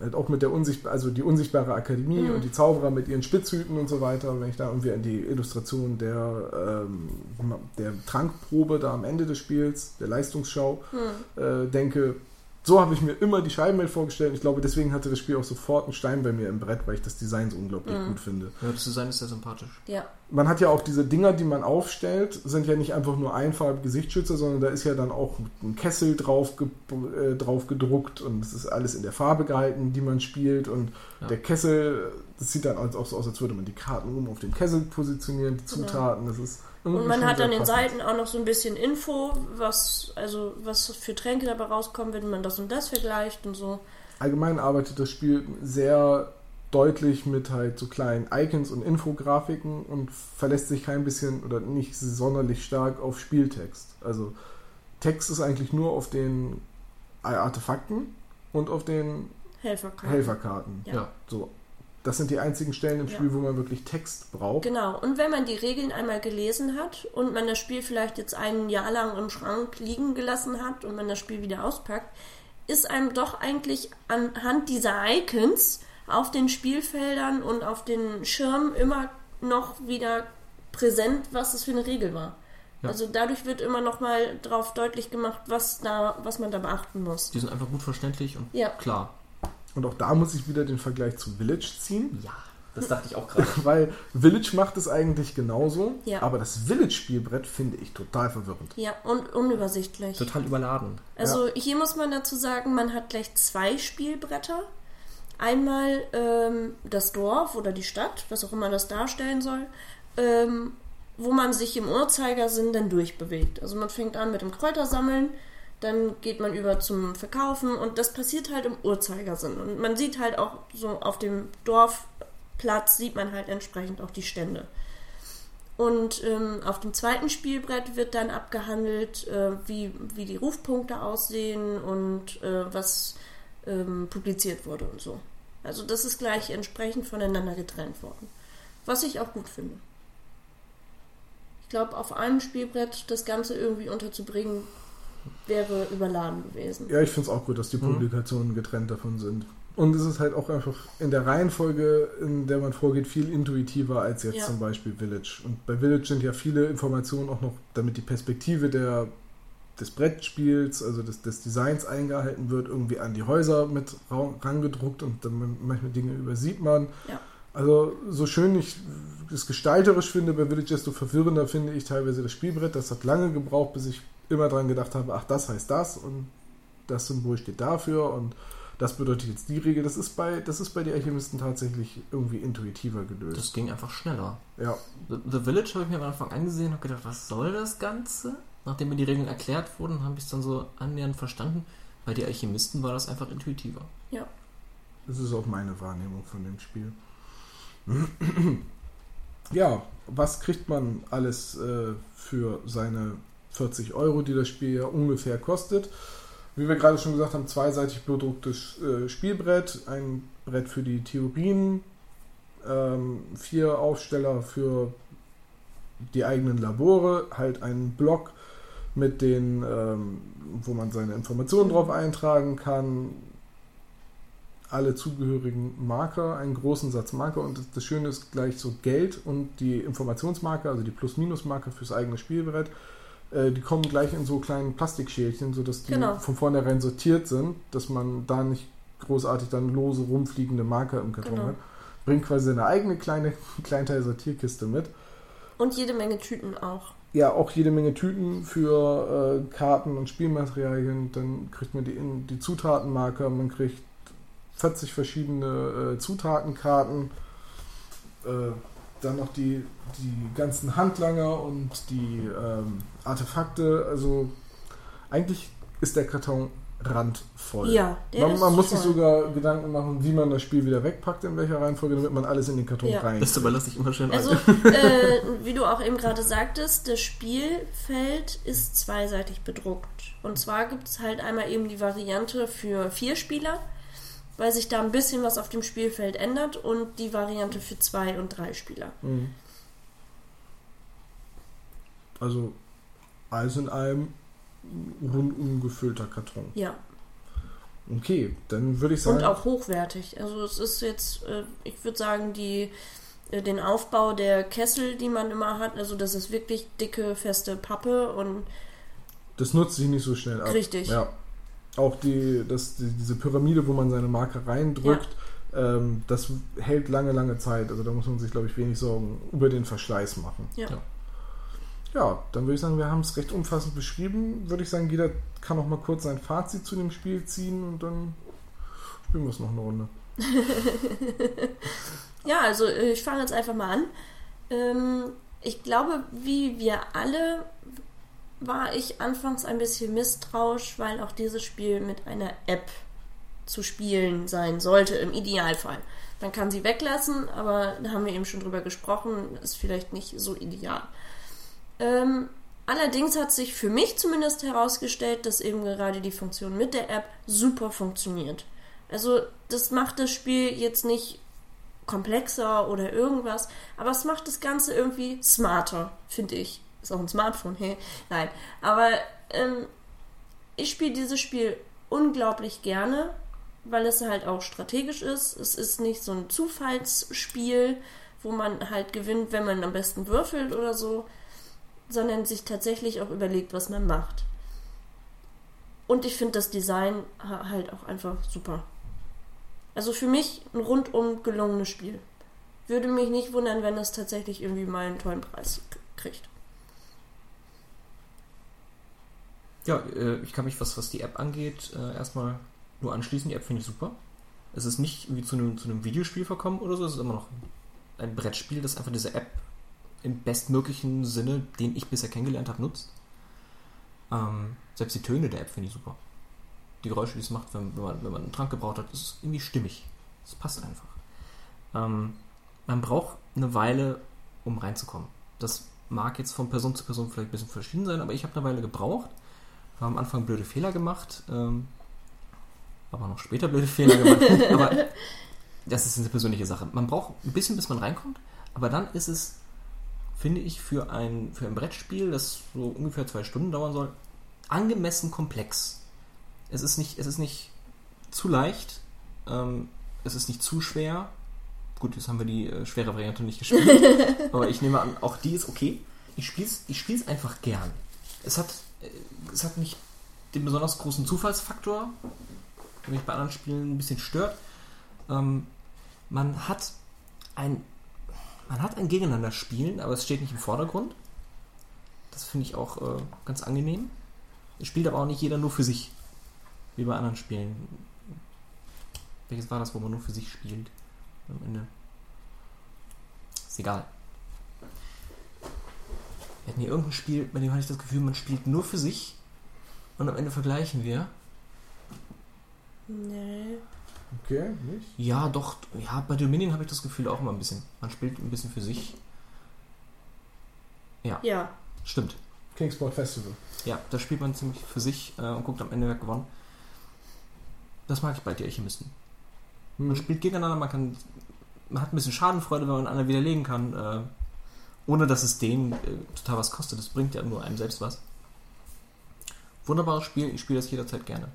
Halt auch mit der unsichtbaren, also die unsichtbare Akademie mhm. und die Zauberer mit ihren Spitzhüten und so weiter. Wenn ich da irgendwie an die Illustration der, ähm, der Trankprobe da am Ende des Spiels, der Leistungsschau, mhm. äh, denke, so habe ich mir immer die Scheibenwelt vorgestellt. Ich glaube, deswegen hatte das Spiel auch sofort einen Stein bei mir im Brett, weil ich das Design so unglaublich mhm. gut finde. Ja, das Design ist sehr sympathisch. Ja. Man hat ja auch diese Dinger, die man aufstellt, sind ja nicht einfach nur einfarbige Gesichtsschützer, sondern da ist ja dann auch ein Kessel drauf, ge äh, drauf gedruckt und es ist alles in der Farbe gehalten, die man spielt. Und ja. der Kessel, das sieht dann auch so aus, als würde man die Karten oben auf dem Kessel positionieren, die genau. Zutaten. Das ist und man hat an den Seiten auch noch so ein bisschen Info, was, also was für Tränke dabei rauskommen, wenn man das und das vergleicht und so. Allgemein arbeitet das Spiel sehr deutlich mit halt so kleinen Icons und Infografiken und verlässt sich kein bisschen oder nicht sonderlich stark auf Spieltext. Also Text ist eigentlich nur auf den Artefakten und auf den Helferkarten. Helferkarten. Ja. ja. So das sind die einzigen Stellen im Spiel, ja. wo man wirklich Text braucht. Genau. Und wenn man die Regeln einmal gelesen hat und man das Spiel vielleicht jetzt ein Jahr lang im Schrank liegen gelassen hat und man das Spiel wieder auspackt, ist einem doch eigentlich anhand dieser Icons auf den Spielfeldern und auf den Schirmen immer noch wieder präsent, was es für eine Regel war. Ja. Also dadurch wird immer noch mal drauf deutlich gemacht, was da, was man da beachten muss. Die sind einfach gut verständlich und ja. klar. Und auch da muss ich wieder den Vergleich zu Village ziehen. Ja, das dachte ich auch gerade. (laughs) Weil Village macht es eigentlich genauso, ja. aber das Village-Spielbrett finde ich total verwirrend. Ja, und unübersichtlich. Total überladen. Also ja. hier muss man dazu sagen, man hat gleich zwei Spielbretter. Einmal ähm, das Dorf oder die Stadt, was auch immer das darstellen soll, ähm, wo man sich im Uhrzeigersinn dann durchbewegt. Also man fängt an mit dem Kräutersammeln, dann geht man über zum Verkaufen und das passiert halt im Uhrzeigersinn. Und man sieht halt auch so auf dem Dorfplatz sieht man halt entsprechend auch die Stände. Und ähm, auf dem zweiten Spielbrett wird dann abgehandelt, äh, wie, wie die Rufpunkte aussehen und äh, was ähm, publiziert wurde und so. Also das ist gleich entsprechend voneinander getrennt worden. Was ich auch gut finde. Ich glaube, auf einem Spielbrett das Ganze irgendwie unterzubringen, wäre überladen gewesen. Ja, ich finde es auch gut, dass die mhm. Publikationen getrennt davon sind. Und es ist halt auch einfach in der Reihenfolge, in der man vorgeht, viel intuitiver als jetzt ja. zum Beispiel Village. Und bei Village sind ja viele Informationen auch noch, damit die Perspektive der, des Brettspiels, also des, des Designs eingehalten wird, irgendwie an die Häuser mit rangedruckt und dann manchmal Dinge übersieht man. Ja. Also so schön ich es gestalterisch finde bei Village, desto verwirrender finde ich teilweise das Spielbrett. Das hat lange gebraucht, bis ich immer dran gedacht habe, ach, das heißt das und das Symbol steht dafür und das bedeutet jetzt die Regel. Das ist bei, das ist bei den Alchemisten tatsächlich irgendwie intuitiver gelöst. Das ging einfach schneller. Ja. The, The Village habe ich mir am Anfang angesehen und gedacht, was soll das Ganze? Nachdem mir die Regeln erklärt wurden, habe ich es dann so annähernd verstanden. Bei den Alchemisten war das einfach intuitiver. Ja. Das ist auch meine Wahrnehmung von dem Spiel. (clears throat) ja, was kriegt man alles äh, für seine 40 Euro, die das Spiel ja ungefähr kostet. Wie wir gerade schon gesagt haben, zweiseitig bedrucktes äh, Spielbrett, ein Brett für die Theorien, ähm, vier Aufsteller für die eigenen Labore, halt ein Block mit den, ähm, wo man seine Informationen drauf eintragen kann, alle zugehörigen Marker, einen großen Satz Marker und das Schöne ist gleich so Geld und die Informationsmarker, also die Plus-Minus-Marker fürs eigene Spielbrett äh, die kommen gleich in so kleinen Plastikschälchen, sodass die genau. von vornherein sortiert sind, dass man da nicht großartig dann lose rumfliegende Marker im Karton genau. hat. Bringt quasi eine eigene kleine (laughs) Kleinteil-Sortierkiste mit. Und jede Menge Tüten auch. Ja, auch jede Menge Tüten für äh, Karten und Spielmaterialien. Dann kriegt man die, die Zutatenmarker, man kriegt 40 verschiedene äh, Zutatenkarten. Äh, dann noch die, die ganzen Handlanger und die ähm, Artefakte. Also eigentlich ist der Karton randvoll. Ja, der Man, ist man muss sich sogar Gedanken machen, wie man das Spiel wieder wegpackt, in welcher Reihenfolge, damit man alles in den Karton Ja. rein. Das überlasse ich immer schön Also, äh, wie du auch eben gerade sagtest, das Spielfeld ist zweiseitig bedruckt. Und zwar gibt es halt einmal eben die Variante für vier Spieler, weil sich da ein bisschen was auf dem Spielfeld ändert, und die Variante für zwei und drei Spieler. Mhm. Also alles in allem rundum gefüllter Karton. Ja. Okay, dann würde ich sagen. Und auch hochwertig. Also es ist jetzt, äh, ich würde sagen, die, äh, den Aufbau der Kessel, die man immer hat, also das ist wirklich dicke, feste Pappe und Das nutzt sich nicht so schnell ab. Richtig. Ja. Auch die, das, die, diese Pyramide, wo man seine Marke reindrückt, ähm, das hält lange, lange Zeit. Also da muss man sich, glaube ich, wenig Sorgen über den Verschleiß machen. ja. Ja. Ja, dann würde ich sagen, wir haben es recht umfassend beschrieben. Würde ich sagen, jeder kann noch mal kurz sein Fazit zu dem Spiel ziehen und dann spielen wir es noch eine Runde. (laughs) Ja, also äh, ich fange jetzt einfach mal an. Ähm, ich glaube, wie wir alle war ich anfangs ein bisschen misstrauisch, weil auch dieses Spiel mit einer App zu spielen sein sollte, im Idealfall. Man kann sie weglassen, aber da haben wir eben schon drüber gesprochen, ist vielleicht nicht so ideal. Ähm, allerdings hat sich für mich zumindest herausgestellt, dass eben gerade die Funktion mit der App super funktioniert. Also das macht das Spiel jetzt nicht komplexer oder irgendwas, aber es macht das Ganze irgendwie smarter, finde ich. Ist auch ein Smartphone, hey. Nein, aber ähm, ich spiele dieses Spiel unglaublich gerne, weil es halt auch strategisch ist. Es ist nicht so ein Zufallsspiel, wo man halt gewinnt, wenn man am besten würfelt oder so, sondern sich tatsächlich auch überlegt, was man macht. Und ich finde das Design ha- halt auch einfach super. Also für mich ein rundum gelungenes Spiel. Würde mich nicht wundern, wenn es tatsächlich irgendwie mal einen tollen Preis kriegt. Ja, äh, ich kann mich, was, was die App angeht, äh, erstmal nur anschließen. Die App finde ich super. Es ist nicht irgendwie zu einem, zu einem Videospiel verkommen oder so, es ist immer noch ein Brettspiel, das einfach diese App im bestmöglichen Sinne, den ich bisher kennengelernt habe, nutzt. Ähm, selbst die Töne der App finde ich super. Die Geräusche, die es macht, wenn, wenn, man, wenn man einen Trank gebraucht hat, ist irgendwie stimmig. Es passt einfach. Ähm, man braucht eine Weile, um reinzukommen. Das mag jetzt von Person zu Person vielleicht ein bisschen verschieden sein, aber ich habe eine Weile gebraucht. Haben am Anfang blöde Fehler gemacht, ähm, aber noch später blöde Fehler gemacht. aber das ist eine persönliche Sache. Man braucht ein bisschen, bis man reinkommt, aber dann ist es, finde ich, für ein, für ein Brettspiel, das so ungefähr zwei Stunden dauern soll, angemessen komplex. Es ist nicht, es ist nicht zu leicht, ähm, es ist nicht zu schwer. Gut, jetzt haben wir die äh, schwere Variante nicht gespielt, (laughs) aber ich nehme an, auch die ist okay. Ich spiele es ich spiel's einfach gern. Es hat, es hat nicht den besonders großen Zufallsfaktor, der mich bei anderen Spielen ein bisschen stört. Ähm, man hat ein man hat ein Gegeneinander spielen, aber es steht nicht im Vordergrund. Das finde ich auch äh, ganz angenehm. Es spielt aber auch nicht jeder nur für sich, wie bei anderen Spielen. Welches war das, wo man nur für sich spielt? Am Ende. Ist egal. Wir hatten hier irgendein Spiel, bei dem hatte ich das Gefühl, man spielt nur für sich und am Ende vergleichen wir. Nee. Okay, nicht? Ja, doch, ja, bei Dominion habe ich das Gefühl auch immer ein bisschen. Man spielt ein bisschen für sich. Ja. Stimmt. Kingsport Festival. Ja, da spielt man ziemlich für sich äh, und guckt am Ende, wer hat gewonnen. Das mag ich bei die Alchemisten. Man Hm. spielt gegeneinander, man kann. Man hat ein bisschen Schadenfreude, wenn man einen widerlegen kann, äh, ohne dass es denen äh, total was kostet. Das bringt ja nur einem selbst was. Wunderbares Spiel, ich spiele das jederzeit gerne.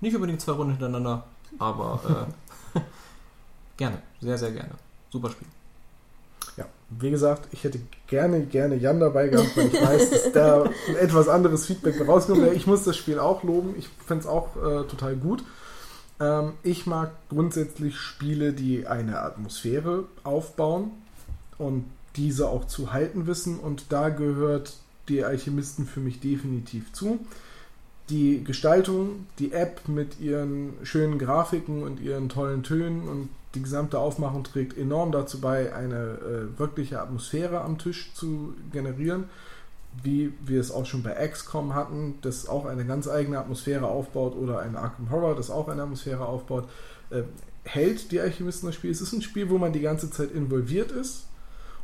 Nicht unbedingt zwei Runden hintereinander, aber äh, (laughs) gerne, sehr, sehr gerne. Super Spiel. Ja, wie gesagt, ich hätte gerne, gerne Jan dabei gehabt, weil ich weiß, dass da (laughs) ein etwas anderes Feedback rauskommt. Ich muss das Spiel auch loben. Ich finde es auch äh, total gut. Ähm, ich mag grundsätzlich Spiele, die eine Atmosphäre aufbauen und diese auch zu halten wissen. Und da gehört die Alchemisten für mich definitiv zu. die Gestaltung, die App mit ihren schönen Grafiken und ihren tollen Tönen und die gesamte Aufmachung trägt enorm dazu bei, eine äh, wirkliche Atmosphäre am Tisch zu generieren, wie wir es auch schon bei XCOM hatten, das auch eine ganz eigene Atmosphäre aufbaut oder ein Arkham Horror, das auch eine Atmosphäre aufbaut. Äh, hält die Alchemisten das Spiel. Es ist ein Spiel, wo man die ganze Zeit involviert ist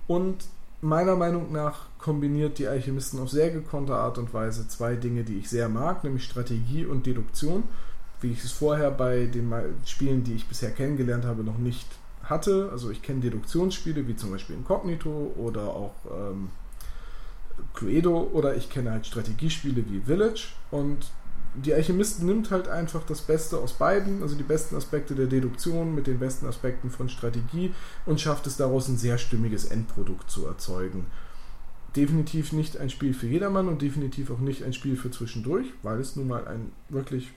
und meiner Meinung nach kombiniert die Alchemisten auf sehr gekonnte Art und Weise zwei Dinge, die ich sehr mag, nämlich Strategie und Deduktion, wie ich es vorher bei den Spielen, die ich bisher kennengelernt habe, noch nicht hatte. Also ich kenne Deduktionsspiele wie zum Beispiel Incognito oder auch ähm, Cluedo oder ich kenne halt Strategiespiele wie Village und die Alchemisten nimmt halt einfach das Beste aus beiden, also die besten Aspekte der Deduktion mit den besten Aspekten von Strategie und schafft es daraus ein sehr stimmiges Endprodukt zu erzeugen. Definitiv nicht ein Spiel für jedermann und definitiv auch nicht ein Spiel für zwischendurch, weil es nun mal ein wirklich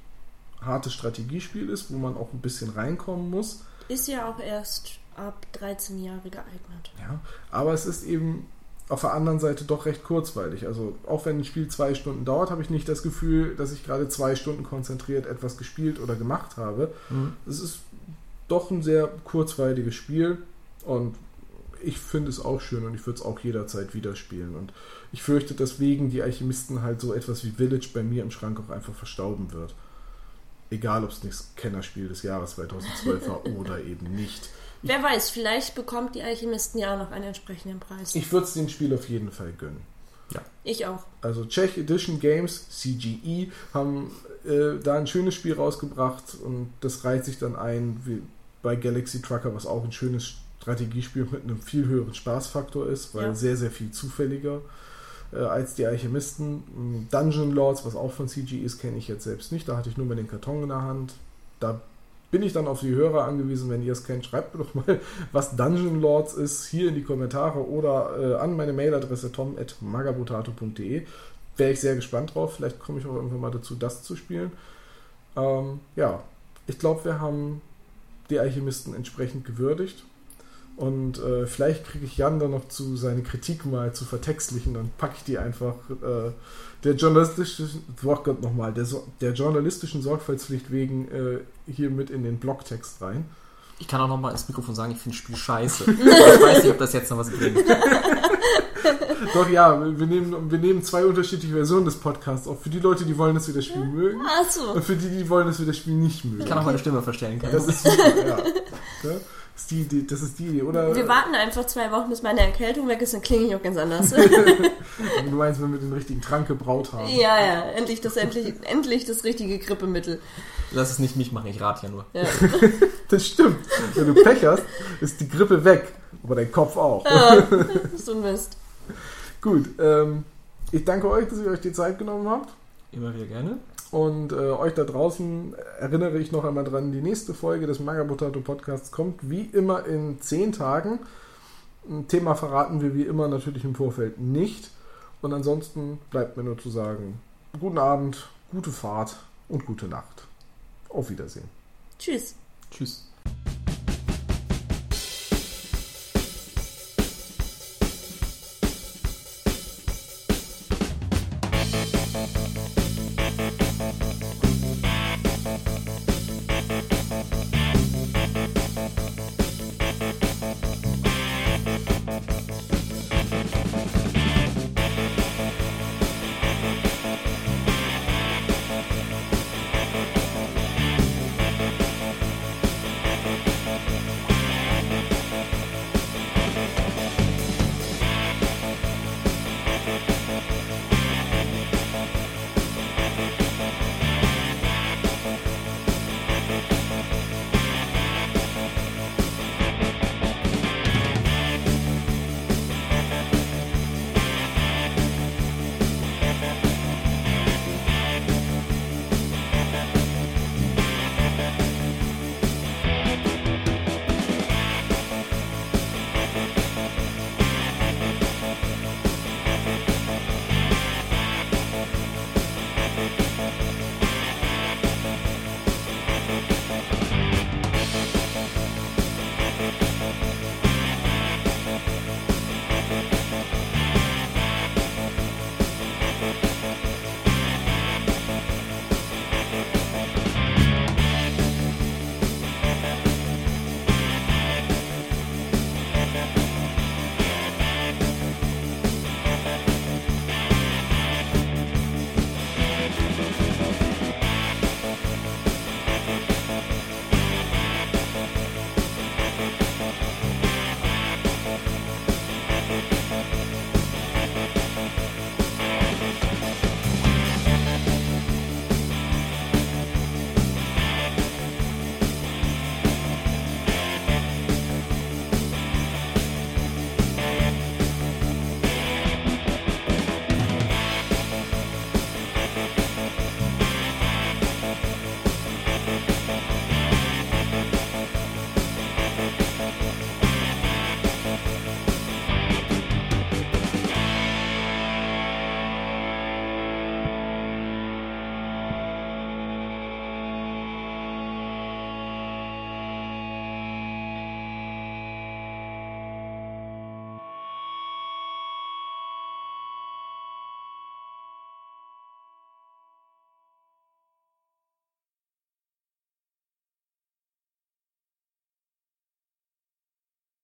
hartes Strategiespiel ist, wo man auch ein bisschen reinkommen muss. Ist ja auch erst ab 13 Jahre geeignet. Ja, aber es ist eben auf der anderen Seite doch recht kurzweilig. Also auch wenn ein Spiel zwei Stunden dauert, habe ich nicht das Gefühl, dass ich gerade zwei Stunden konzentriert etwas gespielt oder gemacht habe. Mhm. Es ist doch ein sehr kurzweiliges Spiel und ich finde es auch schön und ich würde es auch jederzeit wieder spielen. Und ich fürchte deswegen die Alchemisten halt so etwas wie Village bei mir im Schrank auch einfach verstauben wird. Egal, ob es nicht das Kennerspiel des Jahres 2012 war (laughs) oder eben nicht. Wer weiß, vielleicht bekommt die Alchemisten ja auch noch einen entsprechenden Preis. Ich würde es dem Spiel auf jeden Fall gönnen. Ja. Ich auch. Also Czech Edition Games, CGE, haben äh, da ein schönes Spiel rausgebracht und das reiht sich dann ein wie bei Galaxy Trucker, was auch ein schönes Strategiespiel mit einem viel höheren Spaßfaktor ist, weil ja. sehr, sehr viel zufälliger äh, als die Alchemisten. Dungeon Lords, was auch von CGE ist, kenne ich jetzt selbst nicht. Da hatte ich nur mal den Karton in der Hand. Da bin ich dann auf die Hörer angewiesen. Wenn ihr es kennt, schreibt mir doch mal, (laughs) was Dungeon Lords ist, hier in die Kommentare oder äh, an meine Mailadresse tom.magabotato.de. Wäre ich sehr gespannt drauf. Vielleicht komme ich auch irgendwann mal dazu, das zu spielen. Ähm, ja, ich glaube, wir haben die Alchemisten entsprechend gewürdigt. Und äh, vielleicht kriege ich Jan dann noch zu, seine Kritik mal zu vertextlichen, dann packe ich die einfach äh, der journalistischen, oh Gott nochmal, der, der journalistischen Sorgfaltspflicht wegen äh, hier mit in den Blogtext rein. Ich kann auch nochmal ins Mikrofon sagen, ich finde das Spiel scheiße. (laughs) ich weiß nicht, ob das jetzt noch was bringt. (laughs) Doch ja, wir nehmen, wir nehmen zwei unterschiedliche Versionen des Podcasts auf. Für die Leute, die wollen, dass wir das Spiel mögen. Ach so. Und für die, die wollen, dass wir das Spiel nicht mögen. Ich kann auch meine Stimme verstellen. Das ist super, ja. (laughs) ja. Das ist die Idee, das ist die Idee, oder? Wir warten einfach zwei Wochen, bis meine Erkältung weg ist, dann klinge ich auch ganz anders. (laughs) (laughs) du meinst, wenn wir den richtigen Trank gebraut haben. Ja, ja, endlich das, endlich, endlich das richtige Grippemittel. Lass es nicht mich machen, ich rate ja nur. Ja. (laughs) das stimmt. Wenn du Pech hast, ist die Grippe weg, aber dein Kopf auch. Ja, so ein Mist. Gut, ähm, ich danke euch, dass ihr euch die Zeit genommen habt. Immer wieder gerne. Und äh, euch da draußen erinnere ich noch einmal dran, die nächste Folge des Magabotato Podcasts kommt wie immer in zehn Tagen. Ein Thema verraten wir wie immer natürlich im Vorfeld nicht. Und ansonsten bleibt mir nur zu sagen, guten Abend, gute Fahrt und gute Nacht. Auf Wiedersehen. Tschüss. Tschüss.